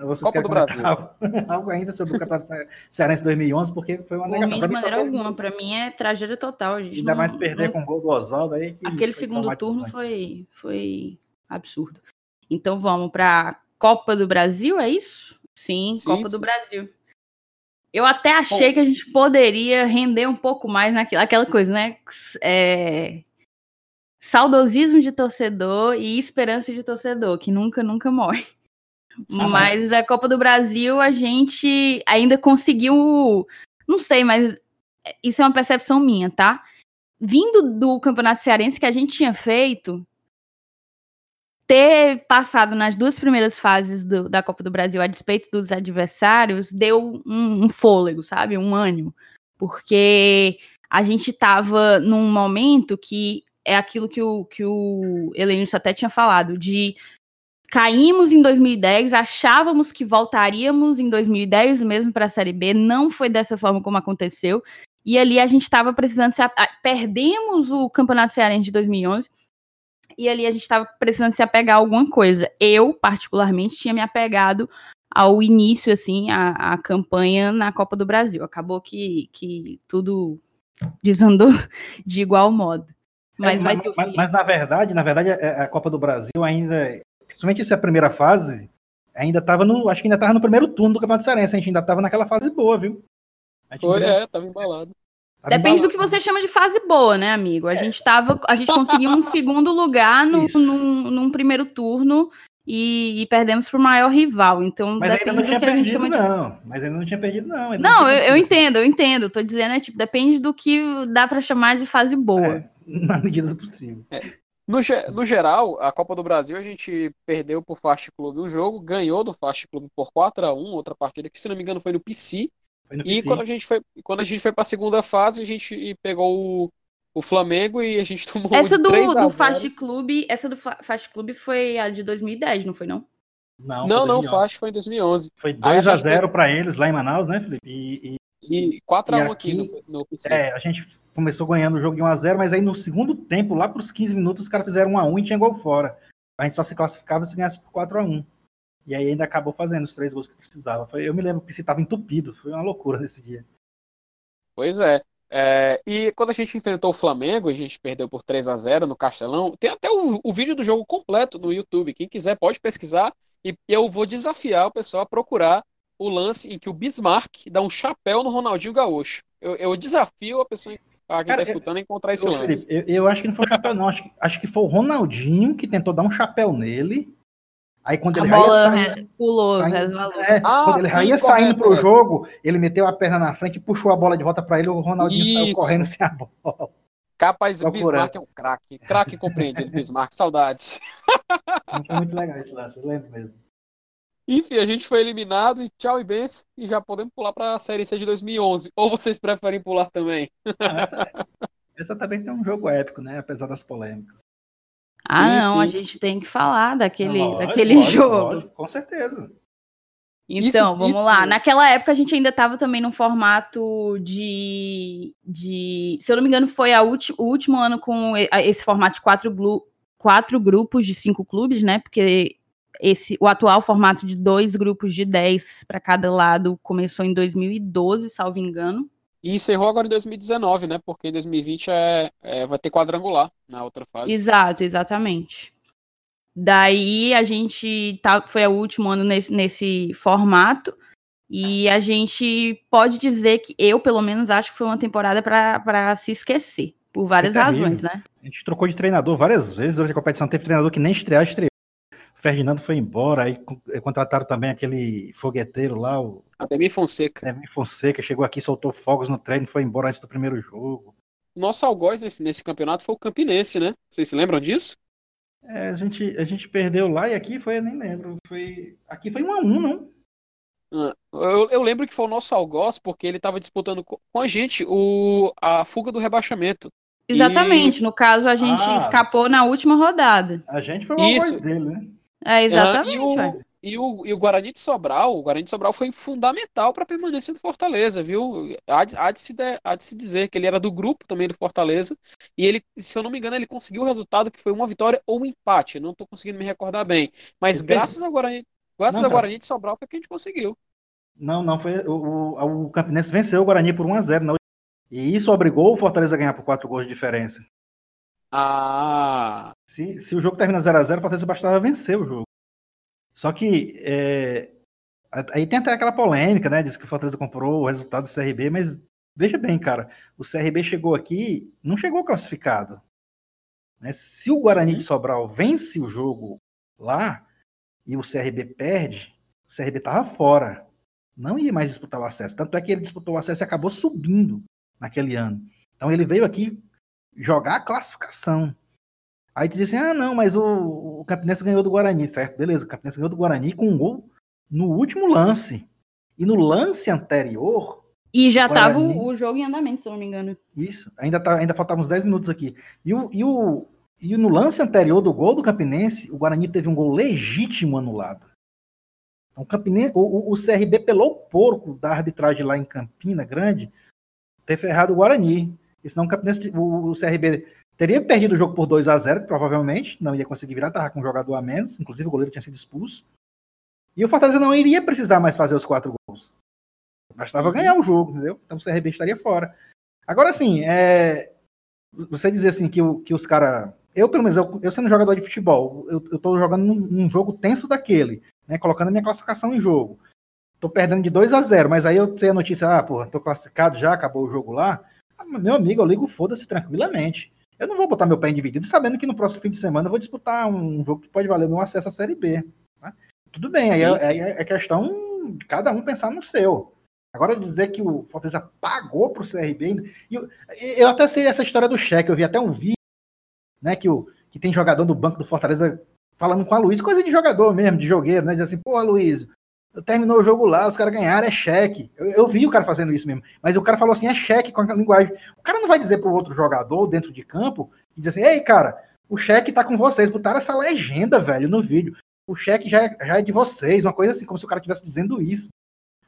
Vocês Copa do Brasil. Algo ainda sobre o Campeonato Cearense 2011, porque foi uma negação. Mim, de maneira alguma, para mim é tragédia total. A gente Ainda não, mais perder não... com o gol do Oswaldo aí. Aquele segundo turno foi, foi absurdo. Então vamos para Copa do Brasil, é isso? Sim, sim Copa sim. do Brasil. Eu até achei Bom, que a gente poderia render um pouco mais naquela aquela coisa, né? É, saudosismo de torcedor e esperança de torcedor, que nunca, nunca morre. Mas a Copa do Brasil a gente ainda conseguiu. Não sei, mas isso é uma percepção minha, tá? Vindo do Campeonato Cearense que a gente tinha feito, ter passado nas duas primeiras fases do, da Copa do Brasil a despeito dos adversários deu um, um fôlego, sabe? Um ânimo. Porque a gente estava num momento que é aquilo que o, que o Helenilson até tinha falado, de caímos em 2010, achávamos que voltaríamos em 2010 mesmo para a Série B, não foi dessa forma como aconteceu, e ali a gente estava precisando, se, perdemos o Campeonato Cearense de 2011, e ali a gente estava precisando se apegar a alguma coisa. Eu, particularmente, tinha me apegado ao início, assim, a, a campanha na Copa do Brasil. Acabou que, que tudo desandou de igual modo. Mas, é, mas, mas, mas, na verdade, na verdade, é, a Copa do Brasil ainda, principalmente essa primeira fase, ainda estava no, acho que ainda estava no primeiro turno do Campeonato Cearense, a gente ainda estava naquela fase boa, viu? Foi, ainda, é, estava embalado. Tava Depende do embalado. que você chama de fase boa, né, amigo? A gente tava, a gente conseguiu um segundo lugar no, num, num primeiro turno e, e perdemos pro maior rival. Então Mas ainda depende não do tinha que a gente perdido, chama de. não. Mas ainda não tinha perdido, não. ainda Não, tinha eu, eu perdido. entendo, eu entendo. Tô dizendo, é tipo, depende do que dá pra chamar de fase boa. É, na medida do possível. No, ge- no geral, a Copa do Brasil a gente perdeu pro Fast Club um jogo, ganhou do Fast Club por 4 a 1 outra partida que, se não me engano, foi no PC. Foi no E PC. quando a gente foi, quando a gente foi para a segunda fase, a gente pegou o, o Flamengo e a gente tomou Essa de do, 3 a do 0. Fast Club, essa do Fa- Fast Club foi a de 2010, não foi não? Não, Não, foi não, 2011. Fast foi em 2011. Foi Aí a 2 a gente 0 para eles lá em Manaus, né, Felipe? E, e, E 4 a E 1 aqui, aqui- no, no PC. é, a gente começou ganhando o jogo de 1 a 0 mas aí no segundo tempo, lá para os 15 minutos, os caras fizeram 1 a 1 e tinha gol fora. A gente só se classificava se ganhasse por 4 a 1 E aí ainda acabou fazendo os três gols que precisava. Foi, eu me lembro que o estava entupido. Foi uma loucura nesse dia. Pois é. É, E quando a gente enfrentou o Flamengo, a gente perdeu por 3 a 0 no Castelão. Tem até o, o vídeo do jogo completo no YouTube. Quem quiser pode pesquisar. E eu vou desafiar o pessoal a procurar o lance em que o Bismarck dá um chapéu no Ronaldinho Gaúcho. Eu, eu desafio a pessoa a quem está escutando a encontrar esse Ô, lance. Felipe, eu, eu acho que não foi o chapéu, não. Acho que, acho que foi o Ronaldinho que tentou dar um chapéu nele. Aí quando A ele já ia bola saindo- pulou, saindo- resvalou. É, Ah, quando ele já sim, ia saindo pro é. jogo, ele meteu a perna na frente e puxou a bola de volta para ele. O Ronaldinho saiu Isso. correndo sem a bola. Capaz, o. Bismarck é um craque. Craque compreendido, Bismarck. Saudades. Não foi muito legal esse lance, eu lembro mesmo. Enfim, a gente foi eliminado e tchau e benção. E já podemos pular para a Série C de 2011. Ou vocês preferem pular também? Não, essa, essa também tem um jogo épico, né? Apesar das polêmicas. Ah, Sim, não, a sim. gente tem que falar daquele, Não, lógico, daquele lógico, jogo. lógico, com certeza. Então, Isso- vamos isso- lá. Naquela época a gente ainda estava também num formato de, de. Se eu não me engano, foi a ulti- o último ano com a- esse formato de quatro, glu- quatro grupos de cinco clubes, né? Porque esse, o atual formato de dois grupos de dez para cada lado começou em 2012, salvo engano. E encerrou agora em 2019, né? Porque em 2020 é, é- vai ter quadrangular na outra fase. Exato, exatamente. Daí a gente tá, foi o último ano nesse, nesse formato. E a gente pode dizer que eu, pelo menos, acho que foi uma temporada para se esquecer. Por várias razões, né? A gente trocou de treinador várias vezes durante a competição. Teve treinador que nem estrear, estreou. Ferdinando foi embora, aí eh, contrataram também aquele fogueteiro lá, o Ademir Fonseca. Kevin Fonseca, chegou aqui, soltou fogos no treino, foi embora antes do primeiro jogo. O nosso algoz nesse, nesse campeonato foi o Campinense, né? Vocês se lembram disso? É, a, gente, a gente perdeu lá e aqui foi, eu nem lembro. Foi, aqui foi um a um, não? Ah, Eu, eu lembro que foi o nosso algoz porque ele estava disputando co- com a gente o, a fuga do rebaixamento. Exatamente. No caso, a gente Ah. escapou na última rodada. A gente foi o algoz dele, né? É, exatamente. Ah, e, o, e, o, e o Guarani de Sobral, o Guarani de Sobral foi fundamental para a permanência do Fortaleza, viu? Há de, há, de se de- há de se dizer que ele era do grupo também do Fortaleza, e ele, se eu não me engano, ele conseguiu o resultado que foi uma vitória ou um empate, não estou conseguindo me recordar bem. Mas Ele graças ao Guarani, graças Não, ao. Guarani de Sobral foi que a gente conseguiu. Não, não, foi. O, o, o Campinense venceu o Guarani por 1x0. na última- E isso obrigou o Fortaleza a ganhar por 4 gols de diferença. Ah, Se, se o jogo termina 0x0, o Fortaleza bastava vencer o jogo. Só que. é, aí tem até aquela polêmica, né? Diz que o Fortaleza comprou o resultado do CRB, mas veja bem, cara. O CRB chegou aqui, não chegou classificado. né? Se o Guarani de Sobral vence o jogo lá e o CRB perde, o CRB tava fora. Não ia mais disputar o acesso. Tanto é que ele disputou o acesso e acabou subindo naquele ano. Então ele veio aqui jogar a classificação. Aí tu diz assim, ah, não, mas o, o Campinense ganhou do Guarani, certo? Beleza, o Campinense ganhou do Guarani com um gol no último lance. E no lance anterior, E já tava Guarani. o, o jogo em andamento, se eu não me engano. isso, ainda, tá, ainda faltavam uns 10 minutos aqui. E, o, e, o, e no lance anterior do gol do Campinense, o Guarani teve um gol legítimo anulado. Então, o, Campinense, o, o- o CRB pelou o porco da arbitragem lá em Campina Grande ter ferrado o Guarani. E senão o, Campinense, o, o CRB teria perdido o jogo por 2 a 0 provavelmente, não ia conseguir virar, estava com um jogador a menos, inclusive o goleiro tinha sido expulso. E o Fortaleza não iria precisar mais fazer os quatro gols. Bastava ganhar o jogo, entendeu? Então o CRB estaria fora. Agora, assim, é, você dizer assim que, o- que os caras. Eu, pelo menos, eu, eu sendo jogador de futebol, eu, eu tô jogando num, num jogo tenso daquele, né? Colocando a minha classificação em jogo. 'tô perdendo de 2 a 0 mas aí eu sei a notícia, ah, porra, tô classificado já, acabou o jogo lá. Vou perder de 2 a 0 mas aí eu, eu sei a notícia, ah, porra, tô perdendo de 2 a 0 mas aí eu sei a notícia, porra, tô classificado já, acabou o jogo lá. Vou perder de 2 a 0 mas aí eu sei a notícia, porra, tô classificado já, acabou o jogo lá. Meu amigo, eu ligo foda-se tranquilamente. Eu não vou botar meu pé em dividido sabendo que no próximo fim de semana eu vou disputar um jogo que pode valer meu acesso à Série B. Né? Tudo bem, aí é, aí é questão de cada um pensar no seu. Agora dizer que o Fortaleza pagou para o CRB. Eu, eu até sei essa história do cheque, eu vi até um vídeo, né? Que, o, que tem jogador do banco do Fortaleza falando com a Luiz, coisa de jogador mesmo, de jogueiro, né? Diz assim, pô, Luiz, terminou o jogo lá, os caras ganharam, é cheque. Eu, eu, vi o cara fazendo isso mesmo. Mas o cara falou assim, é cheque com a linguagem. O cara não vai dizer para o outro jogador dentro de campo e dizer assim, ei, cara, o cheque tá com vocês. Botaram essa legenda, velho, no vídeo. O cheque já é, já é de vocês, uma coisa assim, como se o cara estivesse dizendo isso.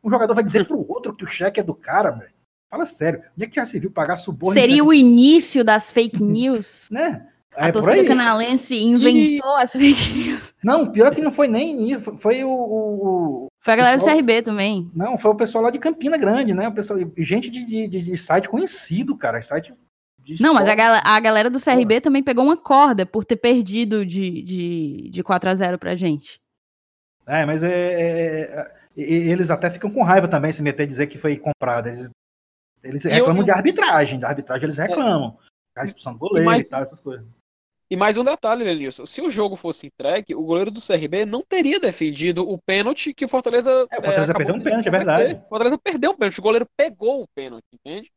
Um jogador vai dizer pro outro que o cheque é do cara, velho. Fala sério. Onde é que já se viu pagar suborno? Seria o início das fake news? né? A é torcida canalense inventou e... as fake news. Não, pior que não foi nem isso, foi o, o foi a galera pessoal, do CRB também. Não, foi o pessoal lá de Campina Grande, né? O pessoal, gente de, de, de site conhecido, cara. Site não, mas a, gal a galera do CRB Pô. também pegou uma corda por ter perdido de, de, de 4 a 0 pra gente. É, mas é, é, é eles até ficam com raiva também se meter e dizer que foi comprado. Eles, eles reclamam eu, de arbitragem. De arbitragem eles é. reclamam. É. A expulsão do goleiro e, mais, e tal, essas coisas. E mais um detalhe, Lenilson. Se o jogo fosse entregue, o goleiro do CRB não teria defendido o pênalti que o Fortaleza. É, o Fortaleza é, perdeu um pênalti, é verdade. O Fortaleza perdeu um pênalti, o goleiro pegou o pênalti, entende?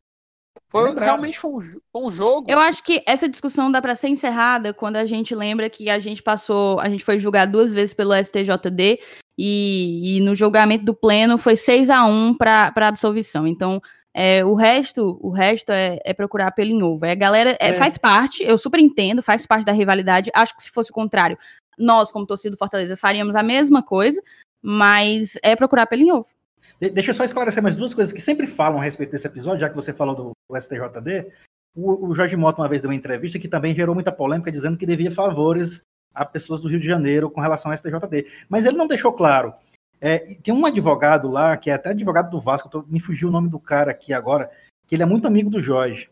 Foi, é realmente foi um, foi um, jogo. Eu acho que essa discussão dá para ser encerrada quando a gente lembra que a gente passou, a gente foi julgar duas vezes pelo STJD e, e no julgamento do pleno foi 6 a 1 para absolvição. Então, é, o resto, o resto é, é, procurar pelo em ovo. É, a galera é, é. faz parte, eu super entendo, faz parte da rivalidade. Acho que se fosse o contrário, nós, como torcida do Fortaleza, faríamos a mesma coisa, mas é procurar pelo em ovo. Deixa eu só esclarecer mais duas coisas que sempre falam a respeito desse episódio, já que você falou do, do STJD. O, o, Jorge Mota uma vez deu uma entrevista que também gerou muita polêmica, dizendo que devia favores a pessoas do Rio de Janeiro com relação ao STJD. Mas ele não deixou claro. É, tem um advogado lá, que é até advogado do Vasco, tô, me fugiu o nome do cara aqui agora, que ele é muito amigo do Jorge.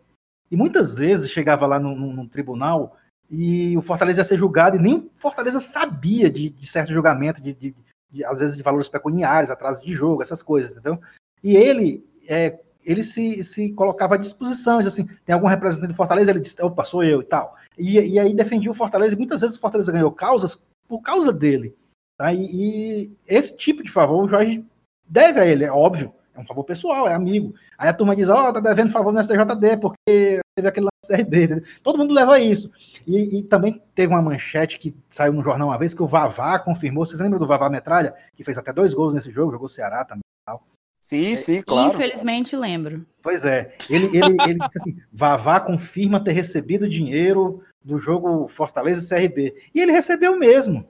E muitas vezes chegava lá no, no, no tribunal e o Fortaleza ia ser julgado e nem o Fortaleza sabia de, de certo julgamento, de, de, de, às vezes de valores pecuniários, atraso de jogo, essas coisas, entendeu? E ele, é, ele se, se colocava à disposição, assim, tem algum representante do Fortaleza, ele disse, opa, sou eu e tal. E, e aí defendia o Fortaleza, e muitas vezes o Fortaleza ganhou causas por causa dele. Tá? E, e esse tipo de favor o Jorge deve a ele, é óbvio, é um favor pessoal, é amigo. Aí a turma diz, ó, oh, tá devendo favor no STJD, porque teve aquele CRB. Todo mundo leva isso. E, e, também teve uma manchete que saiu no jornal uma vez que o Vavá confirmou. Vocês lembram do Vavá Metralha? Que fez até dois gols nesse jogo, jogou Ceará também. Tal. Sim, sim, claro. Infelizmente lembro. Pois é. Ele, ele, ele disse assim: Vavá confirma ter recebido dinheiro do jogo Fortaleza e CRB. E ele recebeu mesmo.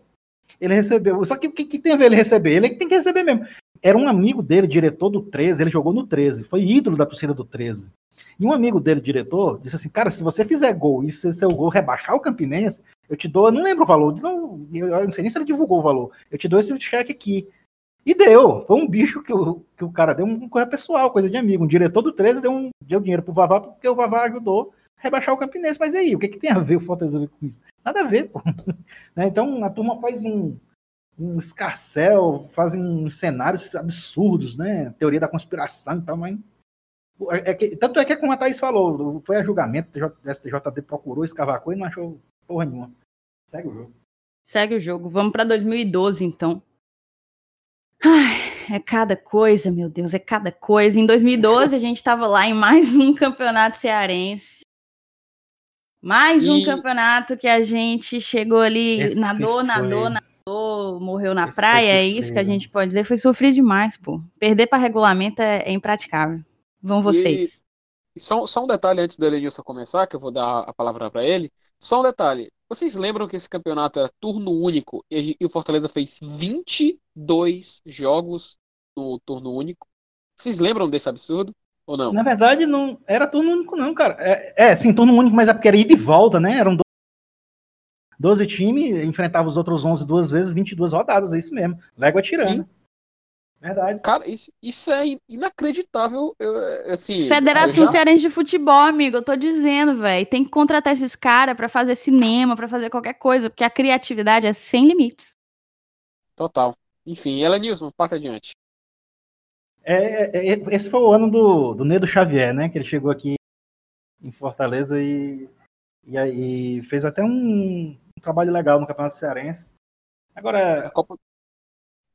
Ele recebeu. Só que o que, que, tem a ver ele receber? Ele tem que receber mesmo. Era um amigo dele, diretor do 13, ele jogou no 13, foi ídolo da torcida do 13. E um amigo dele, diretor, disse assim: Cara, se você fizer gol e se seu gol rebaixar o Campinense, eu te dou, eu não lembro o valor, não, eu não sei nem se ele divulgou o valor, eu te dou esse cheque aqui. E deu, foi um bicho que o, que o cara deu, uma coisa pessoal, coisa de amigo. Um diretor do 13 deu, um, deu dinheiro pro Vavá porque o Vavá ajudou rebaixar o Campinense. Mas aí, o que, que tem a ver o Fortaleza com isso? Nada a ver, pô. Né, então a turma faz um, um escarcel, fazem cenários absurdos, né? Teoria da conspiração e tal, mas é que, tanto é que, como a Thaís falou, foi a julgamento, o STJD procurou, escavacou e não achou porra nenhuma. Segue o jogo. Segue o jogo. Vamos para 2012, então. Ai, é cada coisa, meu Deus, é cada coisa. Em 2012, a gente estava lá em mais um campeonato cearense. Mais e... um campeonato que a gente chegou ali, Esse nadou, foi... nadou, nadou, morreu na Esse praia. É isso que a gente pode dizer. Foi sofrer demais, pô. Perder para regulamento é, é impraticável. Vão vocês. E, só, só, um detalhe antes do Elenilson começar, que eu vou dar a palavra para ele. Só um detalhe. Vocês lembram que esse campeonato era turno único e, e o Fortaleza fez 22 jogos no turno único? Vocês lembram desse absurdo? Ou não? Na verdade, não era turno único, não, cara. É, é sim, turno único, mas é porque era ida e volta, né? Eram 12 times, enfrentava os outros 11 duas vezes, 22 rodadas, é isso mesmo. Légua tirando. Sim. Verdade. Cara, isso, isso é inacreditável. Eu, assim, Federação já... Cearense de Futebol, amigo, eu tô dizendo, velho. Tem que contratar esses caras para fazer cinema, para fazer qualquer coisa, porque a criatividade é sem limites. Total. Enfim, ela Nilson, passa adiante. É, é, é, esse foi o ano do, do Nedo Xavier, né? Que ele chegou aqui em Fortaleza e, e, e fez até um, um, trabalho legal no Campeonato Cearense. Agora. A Copa,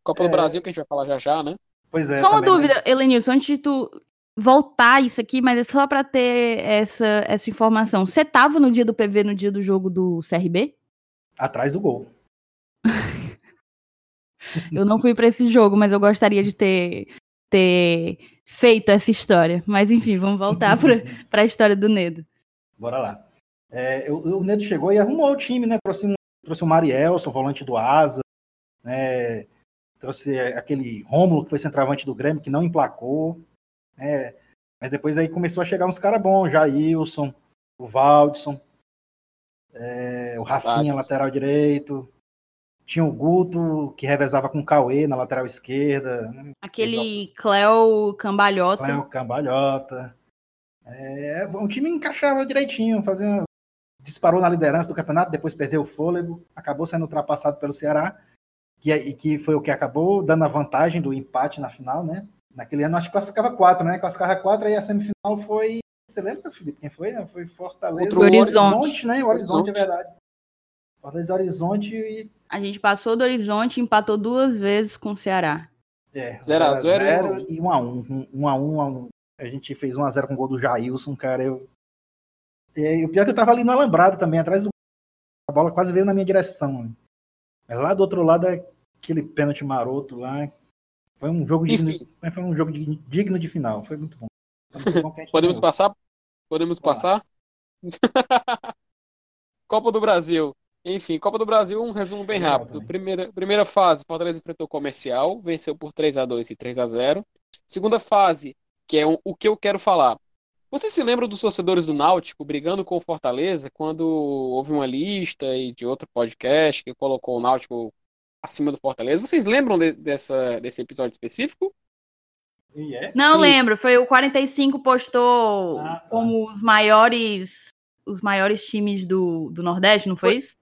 Copa é... do Brasil, que a gente vai falar já já, né? Pois é. Só uma também, dúvida, né? Elenilson, antes de tu voltar isso aqui, mas é só para ter essa, essa informação. Você tava no dia do PV, no dia do jogo do CRB? Atrás do gol. eu não fui para esse jogo, mas eu gostaria de ter, ter feito essa história. Mas enfim, vamos voltar para a história do Nedo. Bora lá. É, o, o, Nedo chegou e arrumou o time, né? Trouxe, um, trouxe o Marielson, volante do Asa, né? trouxe aquele Rômulo, que foi centroavante do Grêmio, que não emplacou. Né? Mas depois aí começou a chegar uns caras bons, Jailson, o Valdson, é, o Rafinha, lateral direito. Tinha o Guto, que revezava com o Cauê na lateral esquerda. Né? Aquele Cléo Cambalhota. Cléo Cambalhota. É, o time encaixava direitinho, fazia, disparou na liderança do campeonato, depois perdeu o fôlego, acabou sendo ultrapassado pelo Ceará, que, é, que foi o que acabou dando a vantagem do empate na final, né? Naquele ano acho que classificava quatro, né? Classificava quatro, aí a semifinal foi. Você lembra, Felipe? Quem foi? Foi Fortaleza. Outro Horizonte. Horizonte, né? O Horizonte, Horizonte, é verdade. Fortaleza Horizonte e. A gente passou do Horizonte e empatou duas vezes com o Ceará. É, 0x0 e 1x1. 1x1, a gente fez 1x0 com o gol do Jailson, cara. Eu... E o pior é que eu tava ali no alambrado também, atrás do. A bola quase veio na minha direção. Mas lá do outro lado, é aquele pênalti maroto lá. Foi um jogo digno, foi um jogo digno de final. Foi muito bom. Muito bom Podemos passar? Podemos passar? Copa do Brasil. Enfim, Copa do Brasil, um resumo bem rápido. Primeira, primeira fase, Fortaleza enfrentou o Comercial, venceu por 3 a 2 e 3 a 0 Segunda fase, que é o, o que eu quero falar. Você se lembra dos torcedores do Náutico brigando com o Fortaleza quando houve uma lista e de outro podcast que colocou o Náutico acima do Fortaleza? Vocês lembram de, dessa, desse episódio específico? Yeah. Não Sim. lembro, foi o 45 postou ah, tá. como os maiores os maiores times do, do Nordeste, não foi, foi isso?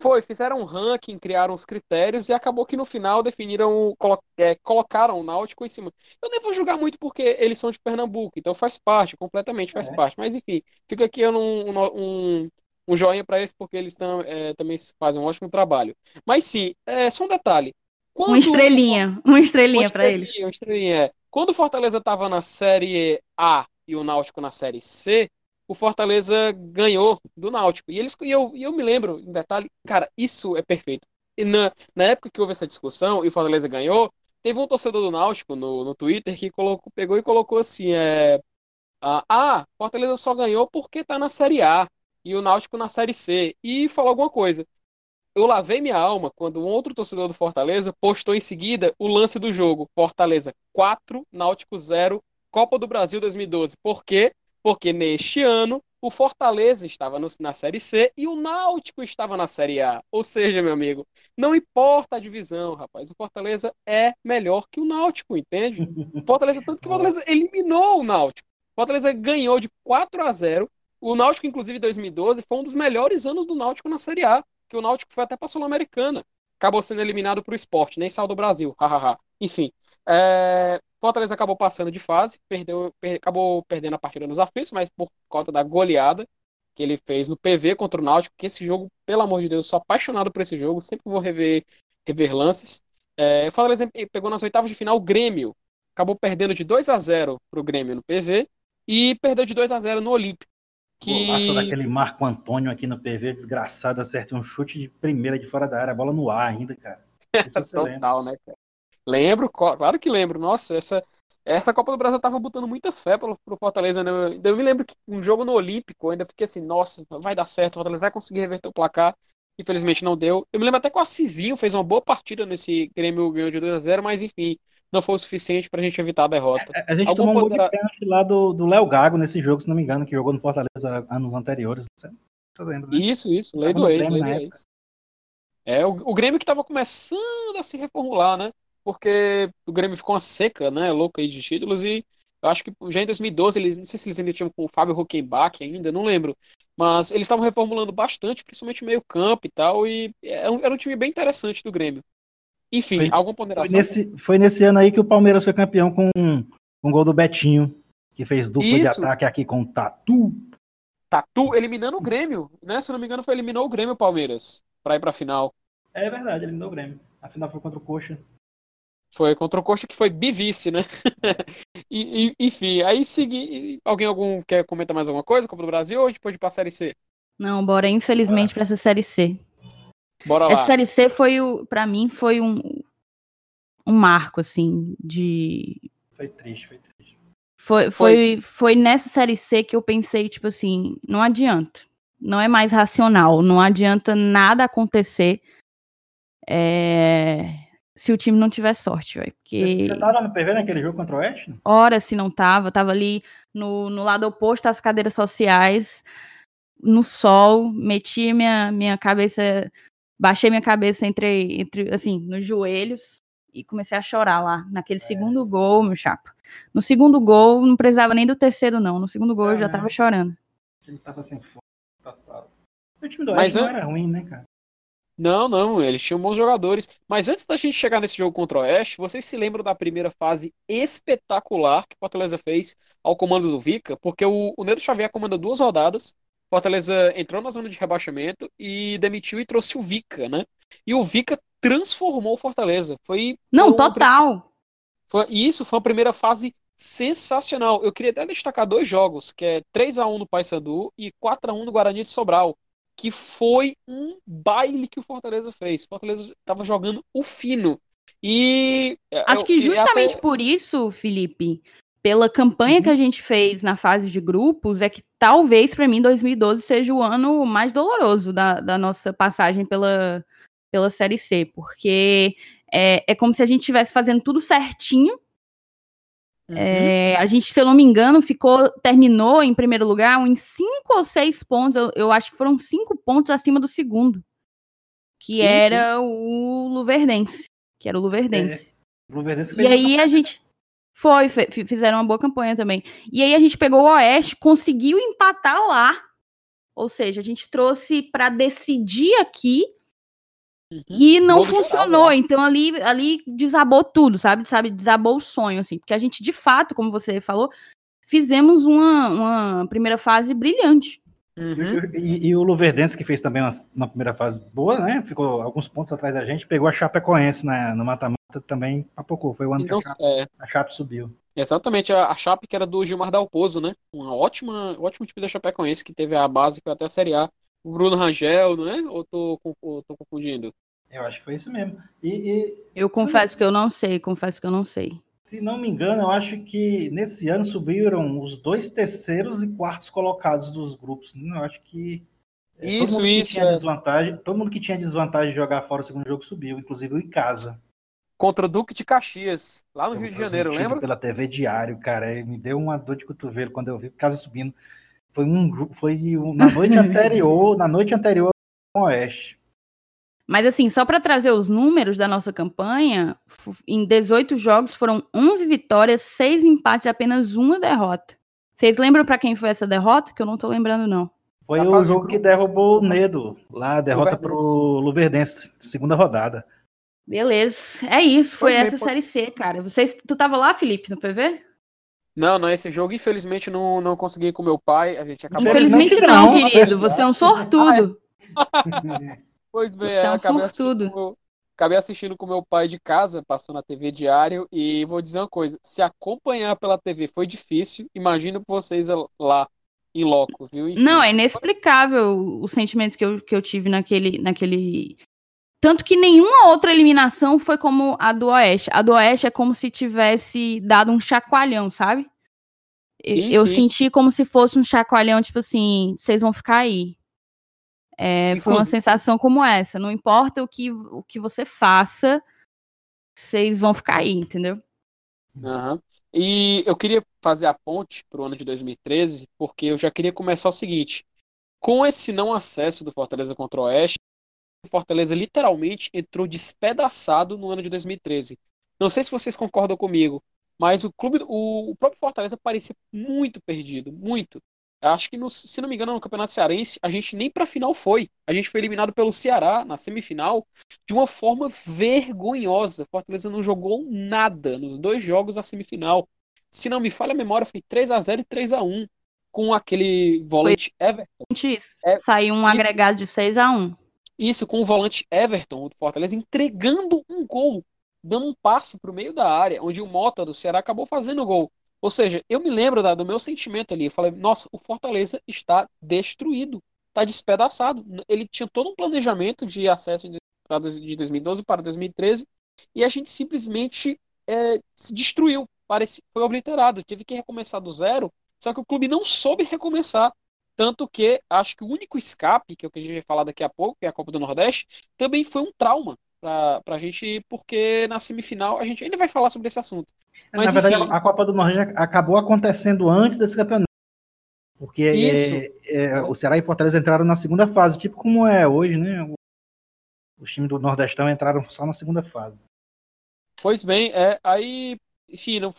Foi, fizeram um ranking, criaram os critérios e acabou que no final definiram, colo é, colocaram o Náutico em cima. Eu nem vou julgar muito porque eles são de Pernambuco, então faz parte, completamente faz é. parte. Mas enfim, fica aqui um, um, um joinha para eles porque eles tam, é, também fazem um ótimo trabalho. Mas sim, é, só um detalhe. Quando... Uma estrelinha, uma estrelinha para eles. Uma estrelinha, é. Quando o Fortaleza estava na Série A e o Náutico na Série C, o Fortaleza ganhou do Náutico. E, eles, e, eu, e eu me lembro, em detalhe, cara, isso é perfeito. E na, na época que houve essa discussão e o Fortaleza ganhou, teve um torcedor do Náutico no, no Twitter que colocou, pegou e colocou assim: é, ah, Fortaleza só ganhou porque tá na Série A e o Náutico na Série C. E falou alguma coisa. Eu lavei minha alma quando um outro torcedor do Fortaleza postou em seguida o lance do jogo: Fortaleza 4, Náutico 0, Copa do Brasil 2012. Por quê? Porque neste ano o Fortaleza estava no, na Série C e o Náutico estava na Série A. Ou seja, meu amigo, não importa a divisão, rapaz, o Fortaleza é melhor que o Náutico, entende? O Fortaleza, tanto que o Fortaleza eliminou o Náutico. O Fortaleza ganhou de 4 a 0. O Náutico, inclusive, em 2012, foi um dos melhores anos do Náutico na Série A, que o Náutico foi até para a Sul-Americana. Acabou sendo eliminado para o esporte, nem saiu do Brasil. Hahaha. Enfim, é... Fortaleza acabou passando de fase, perdeu, per, acabou perdendo a partida nos aflitos, mas por conta da goleada que ele fez no PV contra o Náutico, que esse jogo, pelo amor de Deus, sou apaixonado por esse jogo, sempre vou rever, rever lances. É, Fortaleza pegou nas oitavas de final o Grêmio, acabou perdendo de 2 a 0 para o Grêmio no PV e perdeu de 2 a 0 no Olímpico. Que... Golaço daquele Marco Antônio aqui no PV, desgraçado, acerta um chute de primeira de fora da área, bola no ar ainda, cara. Total, né, cara? Lembro, claro que lembro. Nossa, essa, essa Copa do Brasil tava botando muita fé pro, pro Fortaleza. Né? Eu me lembro que um jogo no Olímpico, eu ainda fiquei assim, nossa, vai dar certo, o Fortaleza vai conseguir reverter o placar. Infelizmente não deu. Eu me lembro até que o Assisinho fez uma boa partida nesse Grêmio ganhou de 2 a 0 mas enfim, não foi o suficiente pra gente evitar a derrota. A, a gente Algum tomou poderá... muito lá do Léo Gago nesse jogo, se não me engano, que jogou no Fortaleza anos anteriores. Você lembra, né? Isso, isso, lei do ex, lei do ex. É, o, o Grêmio que tava começando a se reformular, né? Porque o Grêmio ficou uma seca, né, louca aí de títulos e eu acho que já em 2012 eles, não sei se eles ainda tinham com o Fábio Huckenbach ainda, não lembro, mas eles estavam reformulando bastante, principalmente meio campo e tal, e era um, era um time bem interessante do Grêmio. Enfim, foi, alguma ponderação? Foi nesse, foi nesse ano aí que o Palmeiras foi campeão com um, gol do Betinho, que fez dupla Isso. de ataque aqui com o Tatu. Tatu eliminando o Grêmio, né? Se não me engano, foi eliminou o Grêmio Palmeiras para ir para a final. É verdade, eliminou o Grêmio. A final foi contra o Coxa. Foi contra o Coxa que foi bivice, né? e, e, enfim, aí segui. Alguém algum quer comentar mais alguma coisa? Copa do Brasil ou a gente pode ir pra Série C? Não, bora, infelizmente, para essa Série C. Bora lá. Essa Série C foi, o, pra mim, foi um, um marco, assim, de... Foi triste, foi triste. Foi, foi, foi nessa Série C que eu pensei, tipo assim, não adianta. Não é mais racional, não adianta nada acontecer é, se o time não tiver sorte, velho. Porque... Você tava no PV naquele jogo contra o Oeste? Ora, se não tava, tava ali no, no lado oposto às cadeiras sociais, no sol, meti minha, minha cabeça, baixei minha cabeça entre, entre, assim, nos joelhos e comecei a chorar lá, naquele é. segundo gol, meu chapa. No segundo gol, não precisava nem do terceiro, não. No segundo gol, eu já tava chorando. Ele tava sem fome, total. O time do Oeste Mas, não era ruim, né, cara? Não, não, eles tinham bons jogadores. Mas antes da gente chegar nesse jogo contra o Oeste, vocês se lembram da primeira fase espetacular que o Fortaleza fez ao comando do Vica? Porque o, o Nedo Xavier comanda duas rodadas, Fortaleza entrou na zona de rebaixamento e demitiu e trouxe o Vica, né? E o Vica transformou o Fortaleza. Foi. Não, total. Foi, e isso foi uma primeira fase sensacional. Eu queria até destacar dois jogos, que é 3 a 1 no Paysandu e 4 a 1 no Guarani de Sobral que foi um baile que o Fortaleza fez. O Fortaleza estava jogando o fino. E acho que justamente por isso, Felipe, pela campanha uhum. que a gente fez na fase de grupos, é que talvez para mim 2012 seja o ano mais doloroso da, da nossa passagem pela, pela Série C, porque é, é como se a gente estivesse fazendo tudo certinho Uhum. É, a gente, se eu não me engano, ficou, terminou em primeiro lugar em cinco ou seis pontos. Eu, eu acho que foram cinco pontos acima do segundo, que sim, era sim. o Luverdense, que era o Luverdense. É, Luverdense e aí a gente foi, fizeram uma boa campanha também. E aí a gente pegou o Oeste, conseguiu empatar lá. Ou seja, a gente trouxe para decidir aqui Uhum. E não funcionou, então ali, ali desabou tudo, sabe? sabe? Desabou o sonho, assim, porque a gente, de fato, como você falou, fizemos uma, uma primeira fase brilhante. Uhum. E, e, o Luverdense, que fez também uma, uma, primeira fase boa, né? Ficou alguns pontos atrás da gente, pegou a Chapecoense né, no mata-mata também, papocou. Foi o ano então, que a Chape, é... a Chape, subiu. Exatamente, a, a Chape que era do Gilmar Dalpozo, né? Uma ótima, ótimo time da Chapecoense, que teve a base, foi até a Série A Bruno Rangel, não é? Ou tô, ou tô confundindo? Eu acho que foi isso mesmo. E, e eu confesso que eu não sei, confesso que eu não sei. Se não me engano, eu acho que nesse ano subiram os dois terceiros e quartos colocados dos grupos. Eu acho que é, isso, todo mundo isso, que tinha é. desvantagem, todo mundo que tinha desvantagem de jogar fora o segundo jogo subiu, inclusive o Icasa. Contra o Duque de Caxias, lá no Rio de Janeiro, lembra? Pela TV Diário, cara, me deu uma dor de cotovelo quando eu vi o Casa subindo. Foi um foi na noite anterior, na noite anterior ao Oeste. Mas assim, só para trazer os números da nossa campanha, em 18 jogos foram 11 vitórias, 6 empates e apenas uma derrota. Vocês lembram para quem foi essa derrota? Que eu não tô lembrando não. Foi o jogo que derrubou o Nedo, lá, derrota Luverdense. pro Luverdense, segunda rodada. Beleza, é isso, foi pois essa bem, série C, cara. Vocês, tu tava lá, Felipe, no PV? Não, não, esse jogo, infelizmente, não, não consegui com meu pai. A gente acabou Infelizmente não, não querido. Você é um sortudo. pois bem, Você é um acabei, sortudo. Assistindo, acabei assistindo com meu pai de casa, passou na TV diário, e vou dizer uma coisa: se acompanhar pela TV foi difícil, imagino vocês lá em loco, viu? Enfim. Não, é inexplicável o sentimento que eu, que eu tive naquele, naquele. Tanto que nenhuma outra eliminação foi como a do Oeste. A do Oeste é como se tivesse dado um chacoalhão, sabe? Sim, eu sim. senti como se fosse um chacoalhão, tipo assim, vocês vão ficar aí. É, foi uma sensação como essa. Não importa o que, o que você faça, vocês vão ficar aí, entendeu? Uhum. E eu queria fazer a ponte para o ano de 2013, porque eu já queria começar o seguinte: com esse não acesso do Fortaleza contra o Oeste, Fortaleza literalmente entrou despedaçado no ano de 2013. Não sei se vocês concordam comigo, mas o clube, o, o próprio Fortaleza parecia muito perdido, muito. Acho que, no, se não me engano, no Campeonato Cearense, a gente nem para final foi. A gente foi eliminado pelo Ceará na semifinal de uma forma vergonhosa. Fortaleza não jogou nada nos dois jogos da semifinal. Se não me falha a memória, foi 3 a 0 e 3 a 1 com aquele volante Foi Everton. Isso. É, Saiu um agregado de 6 a 1 Isso, com o volante Everton do Fortaleza entregando um gol, dando um passe para o meio da área, onde o Mota do Ceará acabou fazendo o gol. Ou seja, eu me lembro da, do meu sentimento ali. Eu falei, nossa, o Fortaleza está destruído, está despedaçado. Ele tinha todo um planejamento de acesso de 2012 para 2013 e a gente simplesmente é, se destruiu, parece, foi obliterado, teve que recomeçar do zero. Só que o clube não soube recomeçar. Tanto que acho que o único escape, que é o que a gente vai falar daqui a pouco, que é a Copa do Nordeste, também foi um trauma para a gente, porque na semifinal a gente ainda vai falar sobre esse assunto. Mas, Na verdade, enfim... a Copa do Nordeste acabou acontecendo antes desse campeonato. Porque é, é, o Ceará e Fortaleza entraram na segunda fase, tipo como é hoje, né? Os times do Nordestão entraram só na segunda fase. Pois bem, é, aí, enfim, não,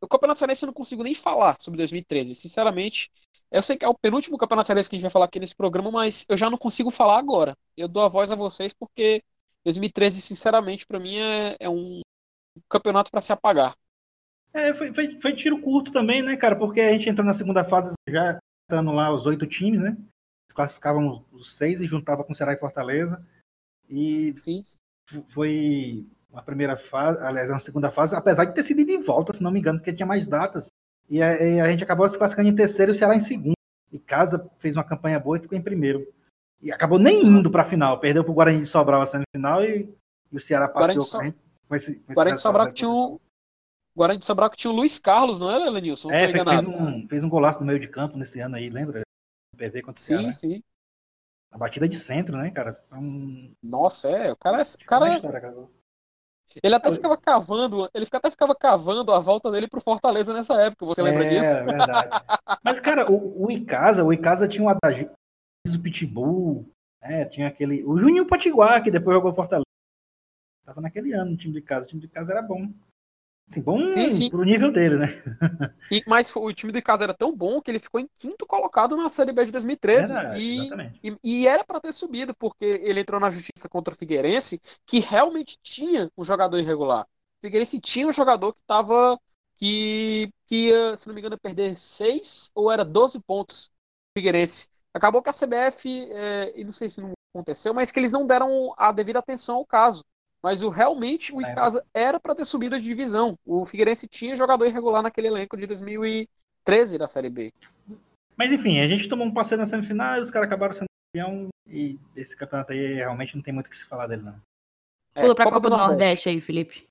o Campeonato Cearense eu não consigo nem falar sobre 2013. Sinceramente, eu sei que é o penúltimo Campeonato Cearense que a gente vai falar aqui nesse programa, mas eu já não consigo falar agora. Eu dou a voz a vocês porque 2013, sinceramente, para mim é, é, um campeonato para se apagar. É, foi, foi, foi, tiro curto também, né, cara? Porque a gente entrou na segunda fase já entrando lá os oito times, né? Classificavam os seis e juntava com Ceará e Fortaleza. E Sim. foi uma primeira fase, aliás, uma segunda fase, apesar de ter sido de volta, se não me engano, porque tinha mais datas. E a, e a gente acabou se classificando em terceiro e o Ceará em segundo. E Casa fez uma campanha boa e ficou em primeiro. E acabou nem indo para a final. Perdeu para o Guarani de Sobral a semifinal e, e o Ceará passou com, gente, com esse, com Guarani de Sobral que tinha um, Guarani de Sobral que tinha o Luiz Carlos, não era, Lenilson? É, fez um, fez um golaço no meio de campo nesse ano aí, lembra? PV contra o Sim, Ceará. sim. A batida de centro, né, cara? Um... Nossa, é. O cara. O cara... História, ele até ficava cavando, ele até ficava cavando a volta dele pro Fortaleza nessa época, você lembra é, disso? É, verdade. Mas, cara, o, o Icasa, o Icasa tinha um Adagio, o Pitbull, né? Tinha aquele. O Juninho Potiguar, que depois jogou Fortaleza. Tava naquele ano no time de casa. O time de casa era bom. Assim, bom sim, sim. pro nível dele, né? E, mas o time de casa era tão bom que ele ficou em quinto colocado na Série B de 2013. Era, e, e, e, era para ter subido, porque ele entrou na justiça contra o Figueirense, que realmente tinha um jogador irregular. O Figueirense tinha um jogador que estava. Que, que ia, se não me engano, perder seis ou era 12 pontos. Figueirense. Acabou que a CBF, é, e não sei se não aconteceu, mas que eles não deram a devida atenção ao caso. Mas o realmente o Icasa era para ter subido de divisão. O Figueirense tinha jogador irregular naquele elenco de 2013 da Série B. Mas enfim, a gente tomou um passeio na semifinal e os caras acabaram sendo campeão. E esse campeonato aí realmente não tem muito o que se falar dele, não. É, Pula pra Copa, Copa do, do Nordeste. Nordeste. aí, Felipe.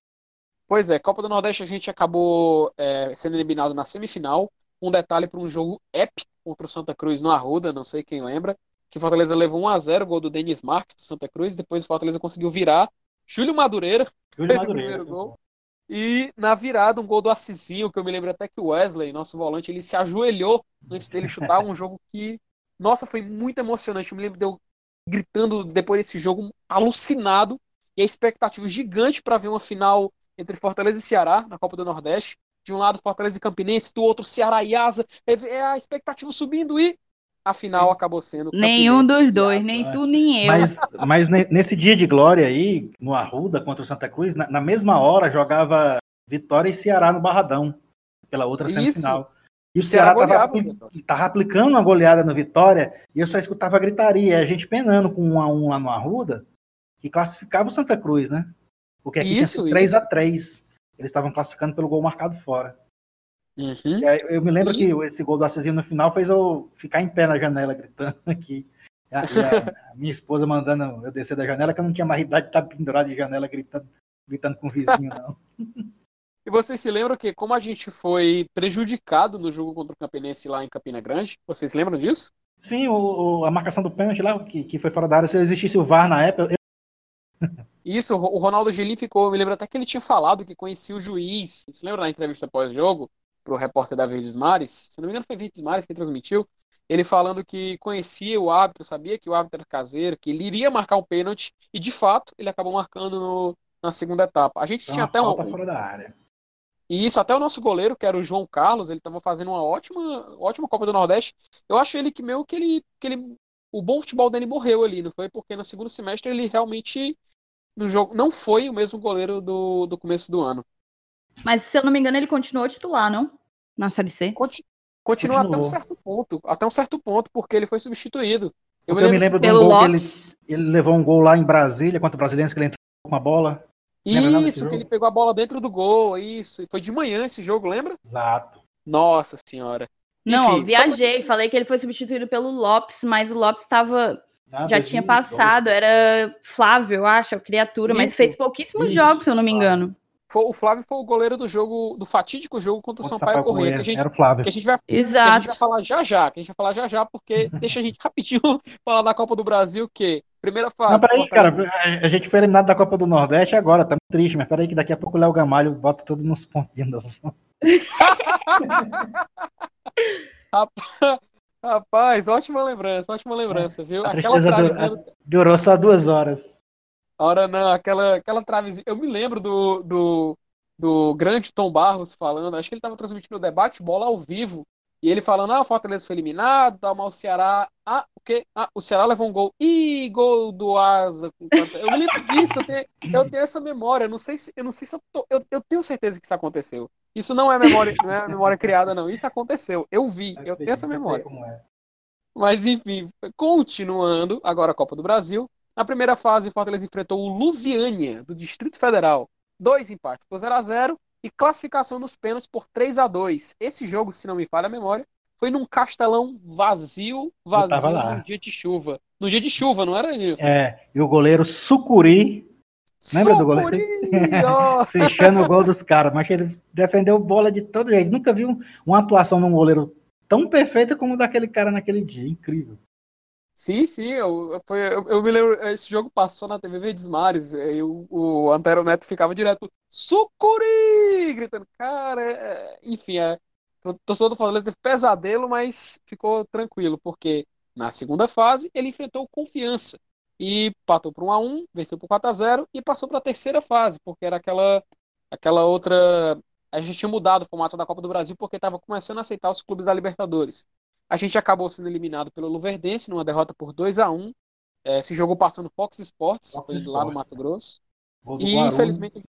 Pois é, Copa do Nordeste a gente acabou é, sendo eliminado na semifinal. Um detalhe para um jogo épico contra o Santa Cruz no Arruda, não sei quem lembra, que o Fortaleza levou 1 a 0 gol do Denis Marques do Santa Cruz, depois o Fortaleza conseguiu virar Júlio Madureira Júlio fez Madureira, o primeiro gol. E na virada, um gol do Assisinho, que eu me lembro até que o Wesley, nosso volante, ele se ajoelhou antes dele chutar um jogo que, nossa, foi muito emocionante. Eu me lembro de eu gritando depois desse jogo, alucinado, e a expectativa gigante para ver uma final entre Fortaleza e Ceará na Copa do Nordeste. De um lado, Fortaleza e Campinense, do outro, Ceará e Asa. É a expectativa subindo e Afinal, acabou sendo. Nenhum dos dois, nem tu nem eu. Mas, mas nesse dia de glória aí, no Arruda contra o Santa Cruz, na, na mesma hora jogava Vitória e Ceará no Barradão, pela outra semifinal. Isso. E o Ceará estava aplicando uma goleada no Vitória e eu só escutava a gritaria, a gente penando com um a um lá no Arruda, que classificava o Santa Cruz, né? Porque aqui isso, tinha 3 a 3 Eles estavam classificando pelo gol marcado fora. Uhum. eu me lembro e... que esse gol do Assassino no final fez eu ficar em pé na janela gritando aqui. A, a, minha esposa mandando eu descer da janela, que eu não tinha mais idade de estar pendurado de janela gritando, gritando com o vizinho, não. E vocês se lembram que, como a gente foi prejudicado no jogo contra o Campinense lá em Campina Grande, vocês lembram disso? Sim, o, o, a marcação do pênalti lá, que, que foi fora da área, se existisse o VAR na época. Eu... Isso, o Ronaldo Gelim ficou, eu me lembro até que ele tinha falado que conhecia o juiz. Você lembra na entrevista pós-jogo? Pro repórter da Verdes Mares, se não me engano foi Verdes Mares que transmitiu, ele falando que conhecia o árbitro, sabia que o árbitro era caseiro, que ele iria marcar um pênalti, e de fato ele acabou marcando no, na segunda etapa. A gente então, tinha até um. fora da área. E isso, até o nosso goleiro, que era o João Carlos, ele estava fazendo uma ótima, ótima Copa do Nordeste. Eu acho ele que meio que ele, que ele. O bom futebol dele morreu ali, não foi? Porque no segundo semestre ele realmente. No jogo, não foi o mesmo goleiro do, do começo do ano. Mas, se eu não me engano, ele continuou titular, não? Na Série C? Continua até um certo ponto, até um certo ponto, porque ele foi substituído. Eu, me, lembro, eu me lembro de um gol que ele, ele levou um gol lá em Brasília contra o Brasiliense que ele entrou com a bola. Isso, que ele pegou a bola dentro do gol, isso. Foi de manhã esse jogo, lembra? Exato. Nossa senhora. Não, Enfim, viajei, só... falei que ele foi substituído pelo Lopes, mas o Lopes estava. Ah, já 2012. tinha passado, era Flávio, eu acho, a criatura, isso, mas fez pouquíssimos isso, jogos, se eu não me engano. Foi, o Flávio foi o goleiro do jogo, do fatídico jogo contra o Sampaio, Sampaio Correia. Que a gente, era o Flávio. Que a gente vai, Exato. a gente vai falar já já, que a gente vai falar já já, porque deixa a gente rapidinho falar da Copa do Brasil, que primeira fase. Não, peraí, cara, a gente foi eliminado da Copa do Nordeste agora, tá triste, mas peraí que daqui a pouco o Léo Gamalho bota tudo nos pontos de novo. Rapaz, ótima lembrança, ótima lembrança, viu? A aquela travezinha... Du... Durou só duas horas. Ora, não, aquela, aquela travezinha. Eu me lembro do, do, do grande Tom Barros falando, acho que ele estava transmitindo o debate bola ao vivo, e ele falando, ah, o Fortaleza foi eliminado, tal, mas o Ceará. Ah, o quê? Ah, o Ceará levou um gol. Ih, gol do Asa. Eu me lembro disso, eu tenho, eu tenho essa memória. Eu não sei se eu não sei se eu, tô, eu, eu tenho certeza que isso aconteceu. Isso não é memória, não é memória criada, não. Isso aconteceu. Eu vi, eu tenho essa memória. É. Mas enfim, continuando, agora a Copa do Brasil. Na primeira fase, Fortaleza enfrentou o Lusiânia, do Distrito Federal. Dois empates por 0 a 0 e classificação nos pênaltis por 3 a 2 Esse jogo, se não me falha a memória, foi num castelão vazio, vazio no dia de chuva. No dia de chuva, não era isso? É, e o goleiro Sucuri. Lembra do goleiro? Fechando o gol dos caras, mas ele defendeu bola de todo jeito. Nunca vi uma atuação num goleiro tão perfeita como daquele cara naquele dia. Incrível. Sim, sim, eu, foi, eu, eu, me lembro, esse jogo passou na TV Verdes Mares, e o, o Antero Neto ficava direto, Sucuri! Gritando, cara, é... enfim, é, o torcedor do Fortaleza teve pesadelo, mas ficou tranquilo, porque na segunda fase ele enfrentou Confiança, e patou por 1 a 1 venceu por 4 a 0 e passou para a terceira fase, porque era aquela, aquela outra... A gente tinha mudado o formato da Copa do Brasil porque estava começando a aceitar os clubes da Libertadores. A gente acabou sendo eliminado pelo Luverdense numa derrota por 2 a 1 é, Esse jogo passou no Fox Sports, Fox Sports lá no Mato Grosso. E Guaru. infelizmente.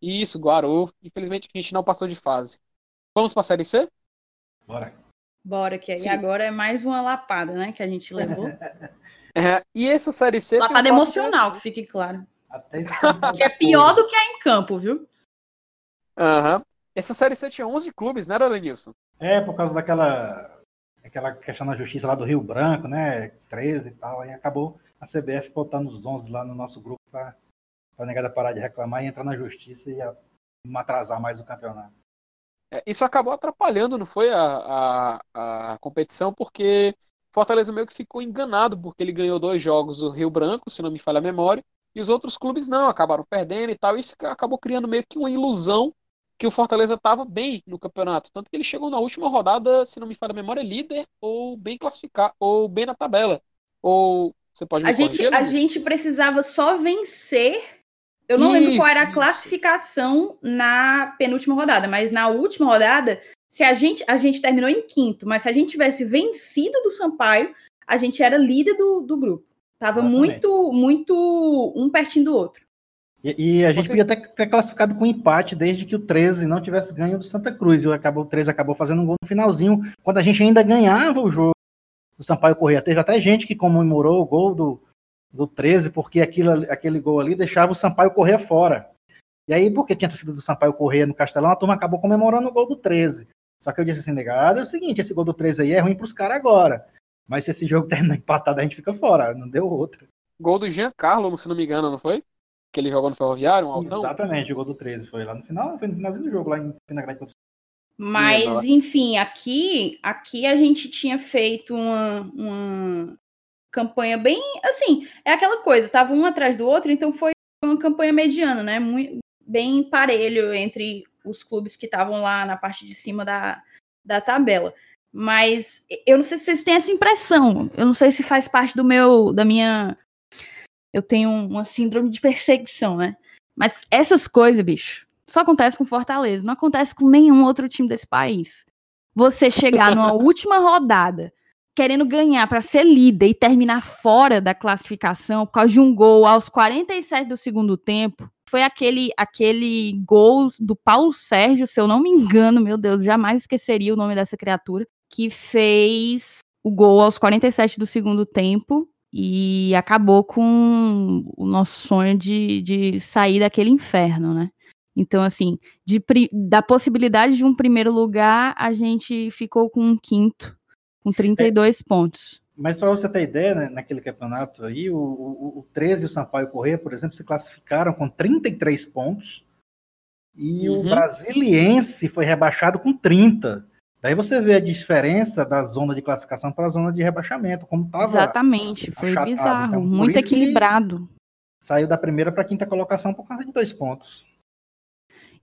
Isso, Guaru. Infelizmente a gente não passou de fase. Vamos para a Série C? Bora. Bora, que aí agora é mais uma lapada, né? Que a gente levou. é, e essa Série C. Lapada emocional, que fique claro. Até que é pior do que a em campo, viu? Aham. Uhum. Essa Série C tinha 11 clubes, né, Lenilson? É, por causa daquela aquela questão da justiça lá do Rio Branco, né? 13 e tal, aí acabou a CBF botando os 11 lá no nosso grupo para a negada parar de reclamar e entrar na justiça e não atrasar mais o campeonato. É, isso acabou atrapalhando, não foi a, a, a competição, porque Fortaleza meio que ficou enganado, porque ele ganhou dois jogos do Rio Branco, se não me falha a memória, e os outros clubes não, acabaram perdendo e tal. Isso acabou criando meio que uma ilusão que o Fortaleza estava bem no campeonato. Tanto que ele chegou na última rodada, se não me falha a memória, líder ou bem classificado, ou bem na tabela. Ou você pode me a gente A gente precisava só vencer. Eu não isso, lembro qual era a classificação isso. na penúltima rodada, mas na última rodada, se a gente a gente terminou em quinto, mas se a gente tivesse vencido do Sampaio, a gente era líder do, do grupo. Tava muito muito um pertinho do outro. E, e a gente Você... podia até ter classificado com empate desde que o 13 não tivesse ganho do Santa Cruz. E acabou, o 13 acabou fazendo um gol no finalzinho, quando a gente ainda ganhava o jogo do Sampaio Correia. Teve até gente que comemorou o gol do, do 13, porque aquilo, aquele gol ali deixava o Sampaio Correia fora. E aí, porque tinha sido do Sampaio Correia no Castelão, a turma acabou comemorando o gol do 13. Só que eu disse assim, negado, é o seguinte, esse gol do 13 aí é ruim pros caras agora. Mas se esse jogo terminar empatado, a gente fica fora. Não deu outra. Gol do Giancarlo, se não me engano, não foi? Que ele jogou no Ferroviário, um altão? Exatamente, jogou do 13, foi lá no final, foi no finalzinho do jogo, lá em Pina Grande. Mas, enfim, aqui, aqui a gente tinha feito uma, uma campanha bem, assim, é aquela coisa, tava um atrás do outro, então foi uma campanha mediana, né, muito, bem parelho entre os clubes que estavam lá na parte de cima da, da tabela. Mas eu não sei se vocês têm essa impressão, eu não sei se faz parte do meu, da minha eu tenho uma síndrome de perseguição, né? Mas essas coisas, bicho, só acontece com Fortaleza, não acontece com nenhum outro time desse país. Você chegar numa última rodada querendo ganhar para ser líder e terminar fora da classificação por causa de um gol aos 47 do segundo tempo. Foi aquele aquele gol do Paulo Sérgio, se eu não me engano, meu Deus, jamais esqueceria o nome dessa criatura, que fez o gol aos 47 do segundo tempo e acabou com o nosso sonho de, de sair daquele inferno, né? Então, assim, de, da possibilidade de um primeiro lugar, a gente ficou com um quinto, com 32 é, pontos. Mas para você ter ideia, né, naquele campeonato aí, o, o, o 13 e o Sampaio Corrêa, por exemplo, se classificaram com 33 pontos e uhum. o Brasiliense foi rebaixado com 30. Daí você vê a diferença da zona de classificação para a zona de rebaixamento, como estava. Exatamente, foi achatado. bizarro, então, muito equilibrado. Saiu da primeira para a quinta colocação por causa de dois pontos.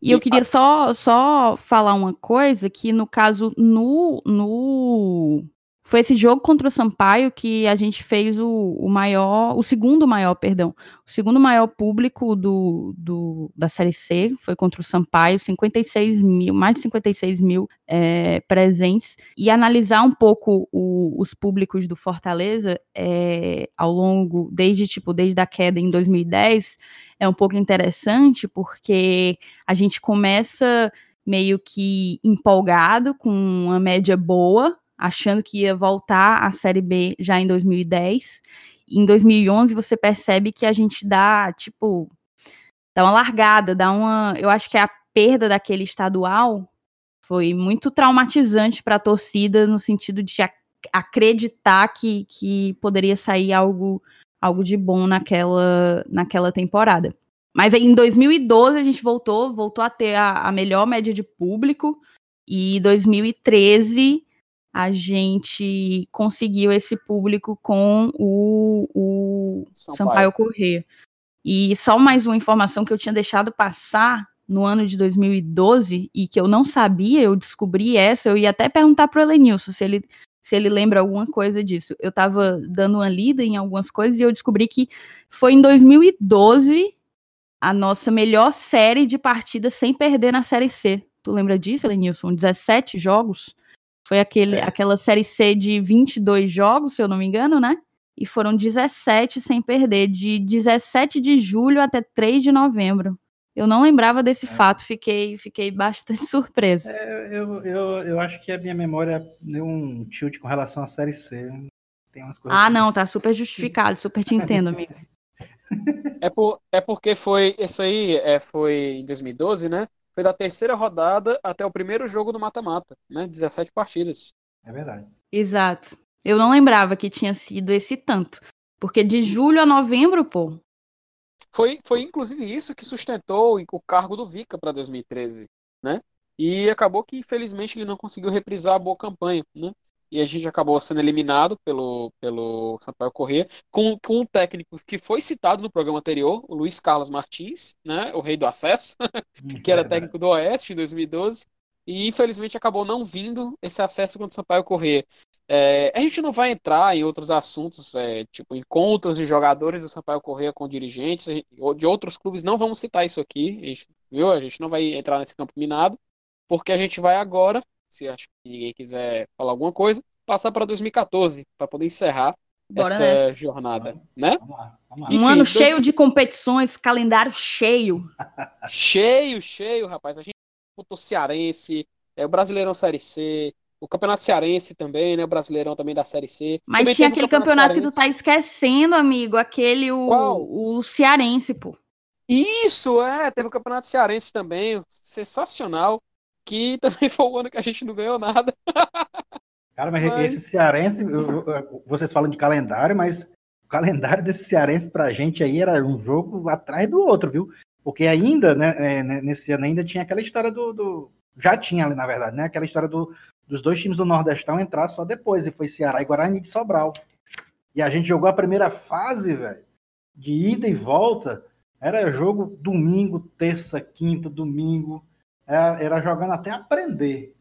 E Sim. eu queria só, só falar uma coisa, que no caso, no, no foi esse jogo contra o Sampaio que a gente fez o, o maior, o segundo maior, perdão, o segundo maior público do, do, da Série C, foi contra o Sampaio, 56 mil, mais de 56 mil é, presentes, e analisar um pouco o, os públicos do Fortaleza é, ao longo, desde tipo, desde a queda em 2010, é um pouco interessante, porque a gente começa meio que empolgado, com uma média boa, achando que ia voltar à Série B já em 2010. Em 2011 você percebe que a gente dá, tipo, dá uma largada, dá uma, eu acho que a perda daquele estadual foi muito traumatizante para a torcida no sentido de acreditar que, que poderia sair algo algo de bom naquela naquela temporada. Mas aí em 2012 a gente voltou, voltou a ter a, a melhor média de público e 2013 a gente conseguiu esse público com o, o Sampaio. Sampaio Corrêa. E só mais uma informação que eu tinha deixado passar no ano de 2012 e que eu não sabia, eu descobri essa, eu ia até perguntar para o Elenilson se ele, se ele lembra alguma coisa disso. Eu estava dando uma lida em algumas coisas e eu descobri que foi em 2012 a nossa melhor série de partidas sem perder na Série C. Tu lembra disso, Elenilson? 17 jogos? Foi aquele, é. aquela série C de 22 jogos, se eu não me engano, né? E foram 17 sem perder, de 17 de julho até 3 de novembro. Eu não lembrava desse é. fato, fiquei, fiquei bastante surpreso. É, eu, eu, eu acho que a minha memória deu um tilt com relação à série C. Tem umas coisas ah, que... não, tá super justificado, super te entendo, amigo. É, por, é porque foi. Isso aí é, foi em 2012, né? Foi da terceira rodada até o primeiro jogo do mata-mata, né? 17 partidas. É verdade. Exato. Eu não lembrava que tinha sido esse tanto. Porque de julho a novembro, pô. Foi, foi inclusive isso que sustentou o cargo do Vica para 2013, né? E acabou que, infelizmente, ele não conseguiu reprisar a boa campanha, né? E a gente acabou sendo eliminado pelo, pelo Sampaio Corrêa, com, com um técnico que foi citado no programa anterior, o Luiz Carlos Martins, né, o rei do acesso, que era técnico do Oeste em 2012, e infelizmente acabou não vindo esse acesso contra o Sampaio Corrêa. É, a gente não vai entrar em outros assuntos, é, tipo encontros de jogadores do Sampaio Corrêa com dirigentes de outros clubes, não vamos citar isso aqui, a gente, viu? A gente não vai entrar nesse campo minado, porque a gente vai agora se acho que ninguém quiser falar alguma coisa, passar para 2014, para poder encerrar Bora essa nessa. jornada, né? Vamos lá, vamos lá. Um Enfim, ano dois... cheio de competições, calendário cheio. cheio, cheio, rapaz. A gente botou Cearense, é, o Brasileirão Série C, o Campeonato Cearense também, né? O Brasileirão também da Série C. Mas também tinha aquele campeonato, campeonato que tu tá esquecendo, amigo. Aquele, o, o Cearense, pô. Isso, é. Teve o Campeonato Cearense também. Sensacional que também foi o ano que a gente não ganhou nada. Cara, mas, mas... esse cearense, vocês falam de calendário, mas o calendário desse cearense pra gente aí era um jogo atrás do outro, viu? Porque ainda, né, é, né, nesse ano ainda tinha aquela história do, do, Já tinha ali, na verdade, né? Aquela história do, dos dois times do Nordestão entrar só depois, e foi Ceará e Guarani de Sobral. E a gente jogou a primeira fase, velho, de ida e volta. Era jogo domingo, terça, quinta, domingo. É, era jogando até aprender.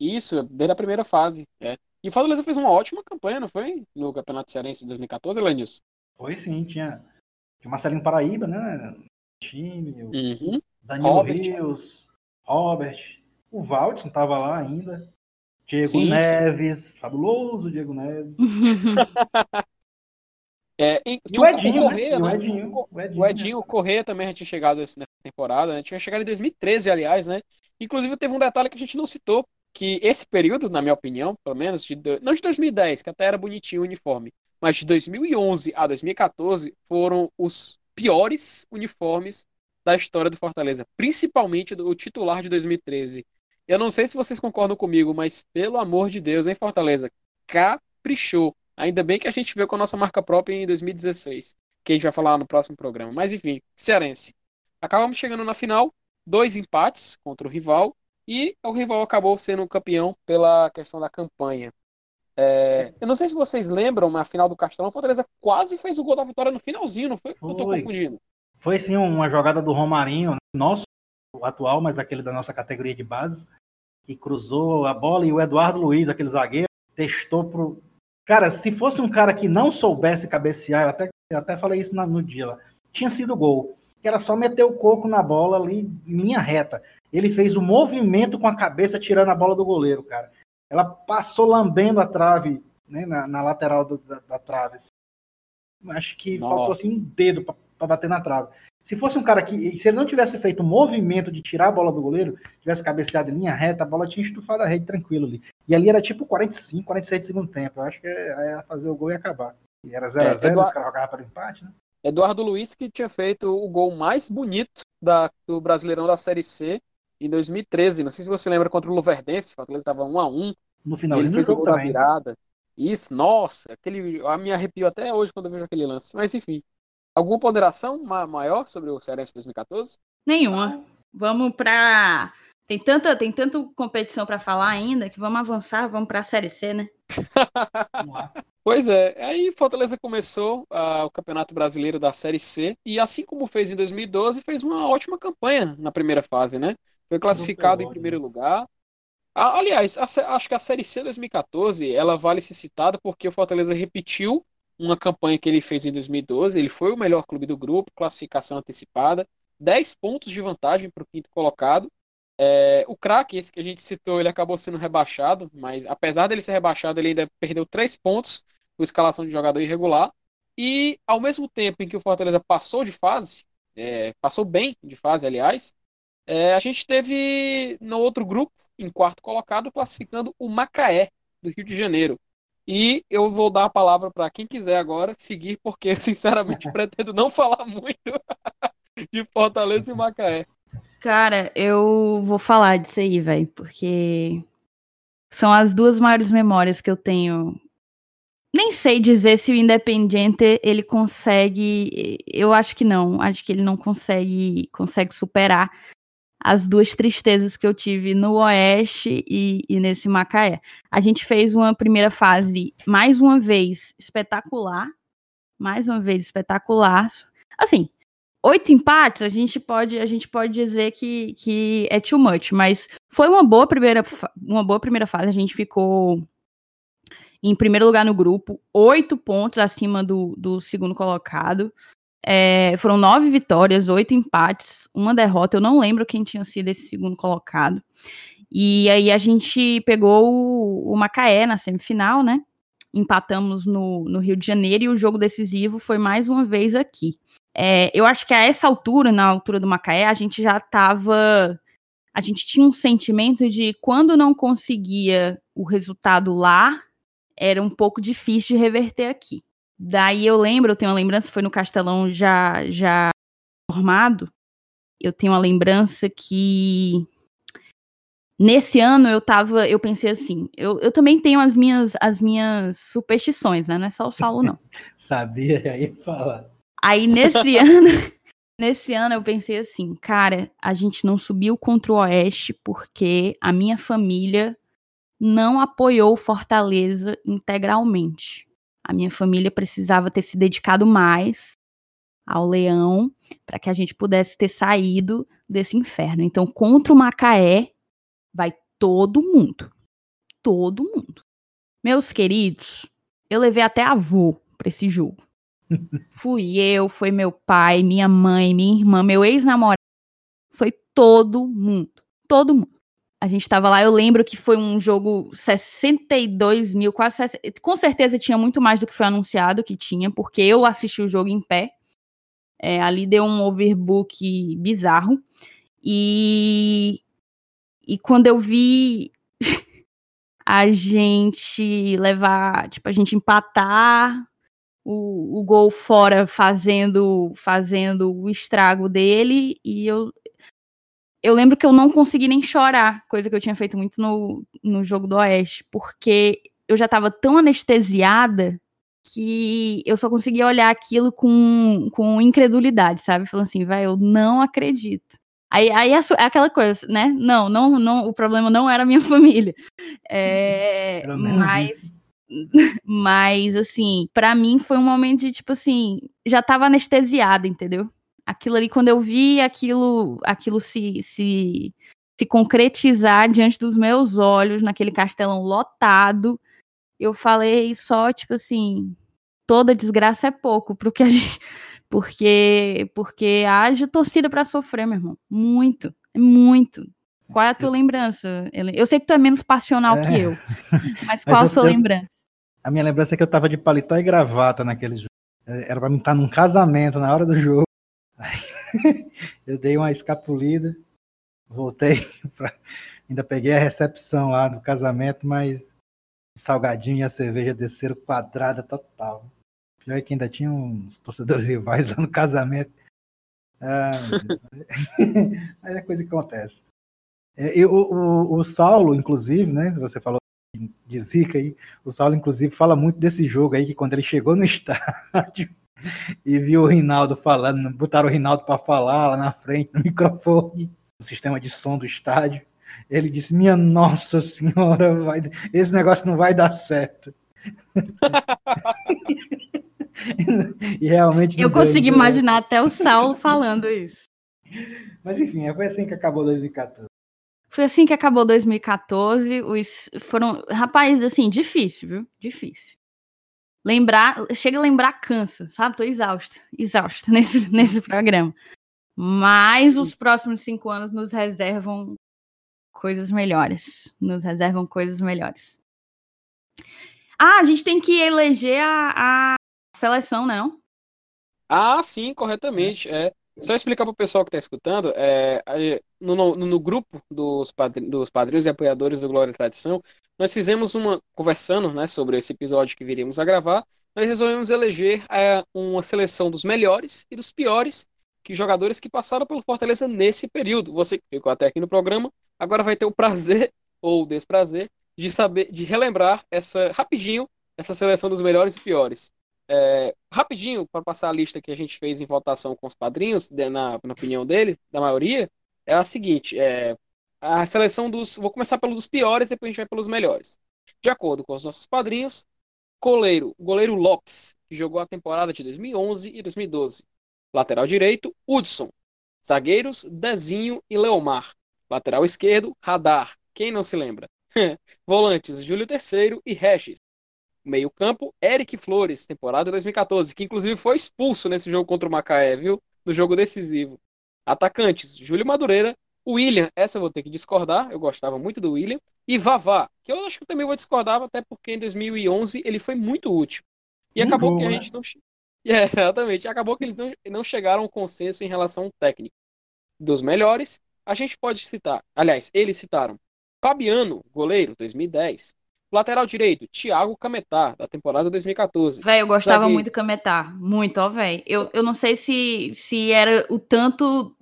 Isso, desde a primeira fase. É. E o Fortaleza fez uma ótima campanha, não foi? No Campeonato Cearense de 2014, Lanius? Foi sim, tinha, tinha Marcelinho Paraíba, né? Time, o uhum. Danilo Robert. Rios, Robert, o Valdson estava lá ainda. Diego sim, Neves, sim. fabuloso Diego Neves. É, e, e o Edinho, o Correia, né? o Edinho, o Edinho, o Edinho, né? o Correia também já tinha chegado nessa temporada, né? Tinha chegado em 2013, aliás, né? Inclusive teve um detalhe que a gente não citou, que esse período, na minha opinião, pelo menos, de, não de 2010, que até era bonitinho o uniforme, mas de 2011 a 2014 foram os piores uniformes da história do Fortaleza, principalmente do titular de 2013. Eu não sei se vocês concordam comigo, mas pelo amor de Deus, hein, Fortaleza, caprichou. Ainda bem que a gente veio com a nossa marca própria em 2016, que a gente vai falar no próximo programa. Mas enfim, Cearense. Acabamos chegando na final, dois empates contra o rival, e o rival acabou sendo campeão pela questão da campanha. É, eu não sei se vocês lembram, na final do Castelão, o Fortaleza quase fez o gol da vitória no finalzinho, não foi? foi. Eu tô confundindo. Foi sim uma jogada do Romarinho, nosso atual, mas aquele da nossa categoria de base, que cruzou a bola e o Eduardo Luiz, aquele zagueiro, testou pro. Cara, se fosse um cara que não soubesse cabecear, eu até, eu até falei isso no dia lá, tinha sido gol. Que era só meter o coco na bola ali em linha reta. Ele fez o movimento com a cabeça tirando a bola do goleiro, cara. Ela passou lambendo a trave, né, na, na lateral do, da, da, trave. Acho que Nossa. faltou assim um dedo para bater na trave. Se fosse um cara que, se ele não tivesse feito o movimento de tirar a bola do goleiro, tivesse cabeceado em linha reta, a bola tinha estufado a rede tranquilo ali. E ali era tipo 45, 46 de segundo tempo. Eu acho que era fazer o gol e acabar. E era 0x0, é, os caras jogavam para o empate, né? Eduardo Luiz, que tinha feito o gol mais bonito da, do Brasileirão da Série C em 2013. Não sei se você lembra contra o Luverdense, o Fortaleza estava 1 a 1 No final ele fez o gol também. da virada. Isso, nossa, aquele, a me arrepio até hoje quando eu vejo aquele lance. Mas enfim, alguma ponderação maior sobre o Cearense 2014? Nenhuma. Vamos para tem tanta tem tanta competição para falar ainda que vamos avançar, vamos para a Série C, né? pois é, aí Fortaleza começou uh, o Campeonato Brasileiro da Série C e assim como fez em 2012, fez uma ótima campanha na primeira fase, né? Foi classificado em primeiro lugar. aliás, a, acho que a Série C 2014 ela vale ser citada porque o Fortaleza repetiu uma campanha que ele fez em 2012. Ele foi o melhor clube do grupo, classificação antecipada, 10 pontos de vantagem para o quinto colocado. É, o craque, esse que a gente citou, ele acabou sendo rebaixado, mas apesar dele ser rebaixado, ele ainda perdeu 3 pontos por escalação de jogador irregular. E ao mesmo tempo em que o Fortaleza passou de fase, é, passou bem de fase, aliás, é, a gente teve no outro grupo, em quarto colocado, classificando o Macaé, do Rio de Janeiro. E eu vou dar a palavra para quem quiser agora seguir, porque sinceramente pretendo não falar muito de Fortaleza e Macaé. Cara, eu vou falar disso aí, velho, porque são as duas maiores memórias que eu tenho. Nem sei dizer se o Independiente ele consegue, eu acho que não, acho que ele não consegue consegue superar as duas tristezas que eu tive no Oeste e, e, nesse Macaé. A gente fez uma primeira fase, mais uma vez, espetacular. Mais uma vez, espetacular. Assim, oito empates, a gente pode, a gente pode dizer que, que é too much, mas foi uma boa primeira, uma boa primeira fase. A gente ficou em primeiro lugar no grupo, oito pontos acima do, do segundo colocado. É, foram nove vitórias, oito empates, uma derrota. Eu não lembro quem tinha sido esse segundo colocado. E aí a gente pegou o, o Macaé na semifinal, né? Empatamos no, no Rio de Janeiro e o jogo decisivo foi mais uma vez aqui. É, eu acho que a essa altura, na altura do Macaé, a gente já estava. A gente tinha um sentimento de quando não conseguia o resultado lá, era um pouco difícil de reverter aqui. Daí eu lembro, eu tenho uma lembrança, foi no Castelão já, já formado. Eu tenho uma lembrança que nesse ano eu tava, eu pensei assim, eu, eu também tenho as minhas as minhas superstições, né? Não é só o Saulo, não. Sabia, aí falar. Aí nesse ano, nesse ano eu pensei assim, cara, a gente não subiu contra o Oeste porque a minha família não apoiou Fortaleza integralmente. A minha família precisava ter se dedicado mais ao leão para que a gente pudesse ter saído desse inferno. Então, contra o Macaé, vai todo mundo. Todo mundo. Meus queridos, eu levei até avô para esse jogo. Fui eu, foi meu pai, minha mãe, minha irmã, meu ex-namorado. Foi todo mundo. Todo mundo a gente estava lá, eu lembro que foi um jogo 62 mil, quase 60, com certeza tinha muito mais do que foi anunciado que tinha, porque eu assisti o jogo em pé. É, ali deu um overbook bizarro. E, e quando eu vi. a gente levar, tipo, a gente empatar o, o gol fora fazendo fazendo o estrago dele e eu eu lembro que eu não consegui nem chorar, coisa que eu tinha feito muito no, no jogo do Oeste, porque eu já estava tão anestesiada que eu só conseguia olhar aquilo com, com incredulidade, sabe? Falando assim, vai, eu não acredito. Aí, aí é, aquela coisa, né? Não, não, não, o problema não era a minha família. É, mas, mas, assim, para mim foi um momento de, tipo assim, já tava anestesiada, entendeu? Aquilo ali, quando eu vi aquilo, aquilo se, se, se concretizar diante dos meus olhos, naquele castelão lotado, eu falei só, tipo assim, toda desgraça é pouco pro que a gente. Porque, porque haja torcida para sofrer, meu irmão. Muito, muito. Qual é a tua lembrança? Eu sei que tu é menos passional é. que eu, mas qual mas a sua eu, lembrança? A minha lembrança é que eu tava de paletó e gravata naquele jogo. É, era para mim estar num casamento na hora do jogo. Aí, eu dei uma escapulida, voltei, pra... ainda peguei a recepção lá do casamento, mas salgadinho e a cerveja desceram quadrada total. Pior é que ainda tinha uns torcedores rivais lá no casamento. Ah, Mas é coisa que acontece. É, o, o, o, Saulo, inclusive, né? Você falou de Zica aí. O Saulo, inclusive, fala muito desse jogo aí, que quando ele chegou no estádio e viu o Rinaldo falando, botaram o Rinaldo para falar lá na frente, no microfone, no sistema de som do estádio. Ele disse: Minha Nossa Senhora, vai... esse negócio não vai dar certo. e realmente. Eu consigo deu, imaginar até o Saulo falando isso. Mas enfim, foi assim que acabou 2014. Foi assim que acabou 2014. Os foram. Rapaz, assim, difícil, viu? Difícil. Lembrar, chega a lembrar cansa, sabe? Tô exausta, exausta nesse, nesse programa. Mas os próximos cinco anos nos reservam coisas melhores. Nos reservam coisas melhores. Ah, a gente tem que eleger a, a seleção, né? Não? Ah, sim, corretamente. É. Só explicar para o pessoal que está escutando, é, no, no, no, grupo dos, dos padrinhos e apoiadores do Glória e Tradição, nós fizemos uma, conversando né, sobre esse episódio que viríamos a gravar, nós resolvemos eleger é, uma seleção dos melhores e dos piores que jogadores que passaram pelo Fortaleza nesse período. Você que ficou até aqui no programa, agora vai ter o prazer ou o desprazer de saber, de relembrar essa rapidinho essa seleção dos melhores e piores. É, rapidinho, para passar a lista que a gente fez em votação com os padrinhos, na, na, opinião dele, da maioria, é a seguinte: é, a seleção dos. Vou começar pelos piores, depois a gente vai pelos melhores. De acordo com os nossos padrinhos, goleiro, goleiro Lopes, que jogou a temporada de 2011 e 2012. Lateral direito, Hudson. Zagueiros, Dezinho e Leomar. Lateral esquerdo, Radar. Quem não se lembra? Volantes, Júlio III e Regis. Meio campo, Eric Flores, temporada 2014, que inclusive foi expulso nesse jogo contra o Macaé, viu? No jogo decisivo. Atacantes, Júlio Madureira, William, essa eu vou ter que discordar, eu gostava muito do William, e Vavá, que eu acho que eu também vou discordar, até porque em 2011 ele foi muito útil. E um acabou que a né? gente não. É, exatamente. Acabou que eles não, não chegaram a um consenso em relação ao técnico. Dos melhores, a gente pode citar, aliás, eles citaram Fabiano, goleiro, 2010. Lateral direito, Thiago Cametá, da temporada 2014. Véi, eu gostava Zagueiro. muito do Cametá. Muito, ó, velho. Eu, eu não sei se, se era o tanto.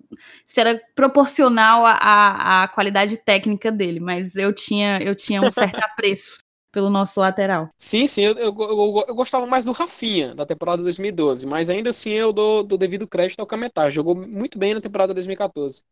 Se era proporcional à, à qualidade técnica dele, mas eu tinha, eu tinha um certo apreço pelo nosso lateral. Sim, sim, eu, eu, eu, eu, gostava mais do Rafinha, da temporada 2012, mas ainda assim eu dou, dou devido crédito ao Cametá. Jogou muito bem na temporada 2014.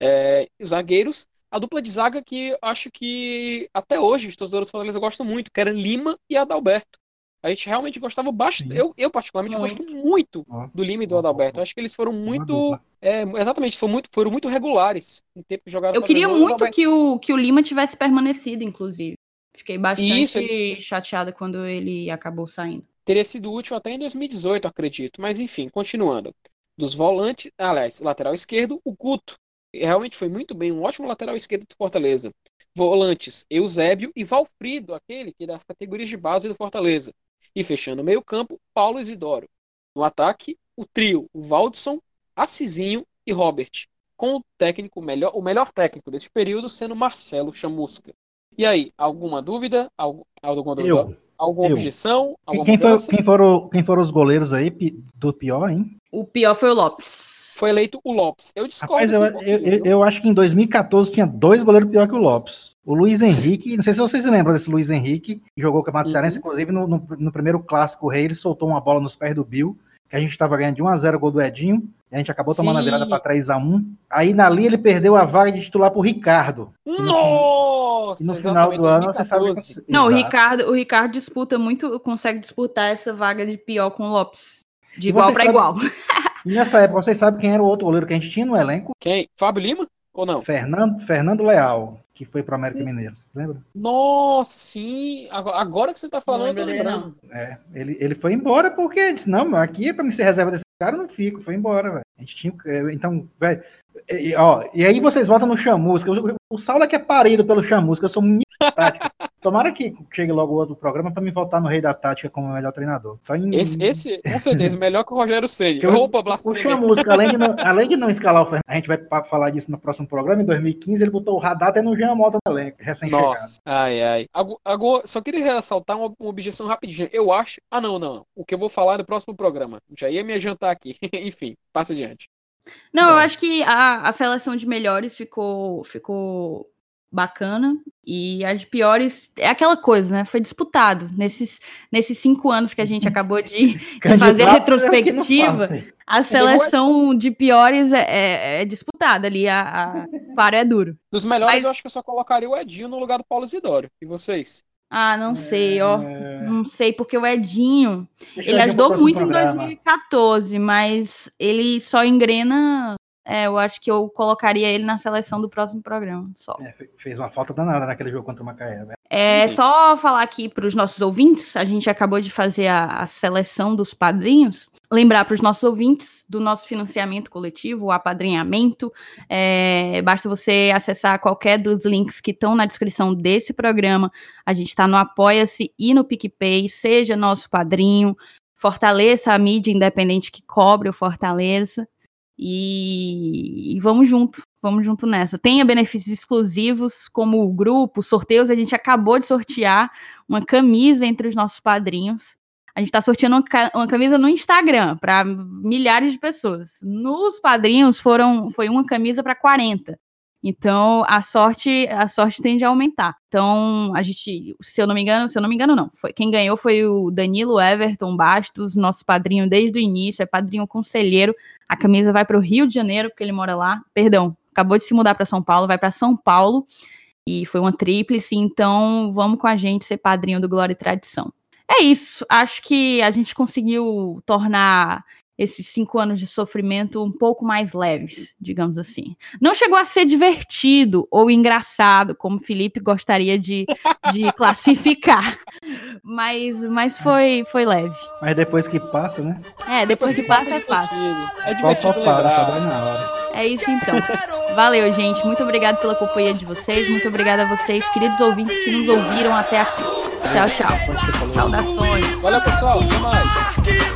É, zagueiros, a dupla de zaga que acho que até hoje os torcedores do Fortaleza gostam muito, que era Lima e Adalberto. A gente realmente gostava bastante. Eu, eu, particularmente, muito. gosto muito do Lima e do Adalberto. Eu acho que eles foram muito. É, exatamente, foram muito, foram muito regulares no tempo que jogaram. Eu queria muito que o, que o Lima tivesse permanecido, inclusive. Fiquei bastante Isso. chateada quando ele acabou saindo. Teria sido útil até em 2018, acredito. Mas enfim, continuando. Dos volantes, aliás, lateral esquerdo, o Guto, realmente foi muito bem, um ótimo lateral esquerdo do Fortaleza. Volantes, Eusébio e Valfrido, aquele que é das categorias de base do Fortaleza. E fechando o meio-campo, Paulo Isidoro. No ataque, o trio, o Valdson, Assisinho e Robert, com o técnico melhor, o melhor técnico desse período sendo Marcelo Chamusca. E aí, alguma dúvida? Algum, alguma dúvida? Eu. Alguma Eu. objeção? Alguma Quem, foi, quem, foram, quem foram os goleiros aí do pior, hein? O pior foi o Lopes. Foi eleito o Lopes. Eu discordo. Rapaz, eu, eu, eu, eu acho que em 2014 tinha dois goleiros pior que o Lopes. O Luiz Henrique, não sei se vocês lembram desse Luiz Henrique, que jogou o Campeonato Uhum. Cearense, inclusive no, no, no primeiro clássico rei, ele soltou uma bola nos pés do Bill, que a gente estava ganhando de 1x0 o gol do Edinho, e a gente acabou tomando a Sim. virada para 3x1. Aí ali ele perdeu a vaga de titular pro Ricardo. Nossa! E no final do ano, você sabe 2014. que... Não, o. Ricardo, o Ricardo disputa muito, consegue disputar essa vaga de pior com o Lopes. De igual para igual. E nessa época, vocês sabem quem era o outro goleiro que a gente tinha no elenco? Quem? Fábio Lima? Ou não? Fernando, Fernando Leal, que foi pro América Mineiro, vocês lembram? Nossa, sim. Agora, que você tá falando, eu tô lembrando. É, ele, ele foi embora porque ele disse, não, aqui é pra me ser reserva desse cara, eu não fico, foi embora, velho. A gente tinha, é, então, velho, e, ó, e aí vocês votam no Chamusca, o, o Saulo é que é parido pelo Chamusca, eu sou muito tática. Tomara que chegue logo outro programa pra me voltar no Rei da Tática como melhor treinador. Só em, Esse, esse, com certeza, melhor que o Rogério Ceni. Eu- Opa, blasfêmia. Chamusca, além de, não, além de não escalar o Fernando, a gente vai falar disso no próximo programa, em 2015 ele botou o Radata no Jean Mota no elenco, recém-chegado. Nossa, ai, ai. Agora, só queria ressaltar uma, uma objeção rapidinha. Eu acho. Ah, não, não. O que eu vou falar no próximo programa. Já ia me adiantar aqui. Enfim, passa adiante. Não, eu Simbora. acho que a, a seleção de melhores ficou, ficou bacana. E as piores é aquela coisa, né? Foi disputado. Nesses, nesses cinco anos que a gente acabou de, de fazer a é retrospectiva, a seleção de piores é, é- é disputada ali. A, a o páreo é duro. Dos melhores, Mas- eu acho que eu só colocaria o Edinho no lugar do Paulo Isidório. E vocês? Ah, não sei, ó. É, Não sei, porque o Edinho, deixa ele ajudou muito em programa. 2014, mas ele só engrena. É, eu acho que eu colocaria ele na seleção do próximo programa, só. É, fe- fez uma falta danada naquele jogo contra o Macaé. velho. É só falar aqui para os nossos ouvintes, a gente acabou de fazer a, a seleção dos padrinhos. Lembrar para os nossos ouvintes do nosso financiamento coletivo, o apadrinhamento. É, basta você acessar qualquer dos links que estão na descrição desse programa. A gente está no Apoia-se e no PicPay. Seja nosso padrinho. Fortaleça a mídia independente que cobre o Fortaleza. E, e vamos junto, vamos junto nessa. Tenha benefícios exclusivos, como o grupo, sorteios. A gente acabou de sortear uma camisa entre os nossos padrinhos. A gente está sorteando uma, uma camisa no Instagram para milhares de pessoas. Nos padrinhos foram foi uma camisa para 40. Então a sorte a sorte tende a aumentar. Então a gente, se eu não me engano, se eu não me engano não, foi quem ganhou foi o Danilo Everton Bastos, nosso padrinho desde o início, é padrinho conselheiro. A camisa vai para o Rio de Janeiro porque ele mora lá. Perdão, acabou de se mudar para São Paulo, vai para São Paulo e foi uma tríplice. Então vamos com a gente ser padrinho do Glória e Tradição. É isso. Acho que a gente conseguiu tornar esses cinco anos de sofrimento um pouco mais leves, digamos assim. Não chegou a ser divertido ou engraçado, como o Felipe gostaria de, de classificar, mas, mas foi, foi leve. Mas depois que passa, né? É, depois que passa é fácil. É divertido topada, só na hora. É isso então. Valeu, gente. Muito obrigado pela companhia de vocês. Muito obrigada a vocês, queridos ouvintes que nos ouviram até aqui. Tchau, tchau. Saudações. Valeu, pessoal. Até mais.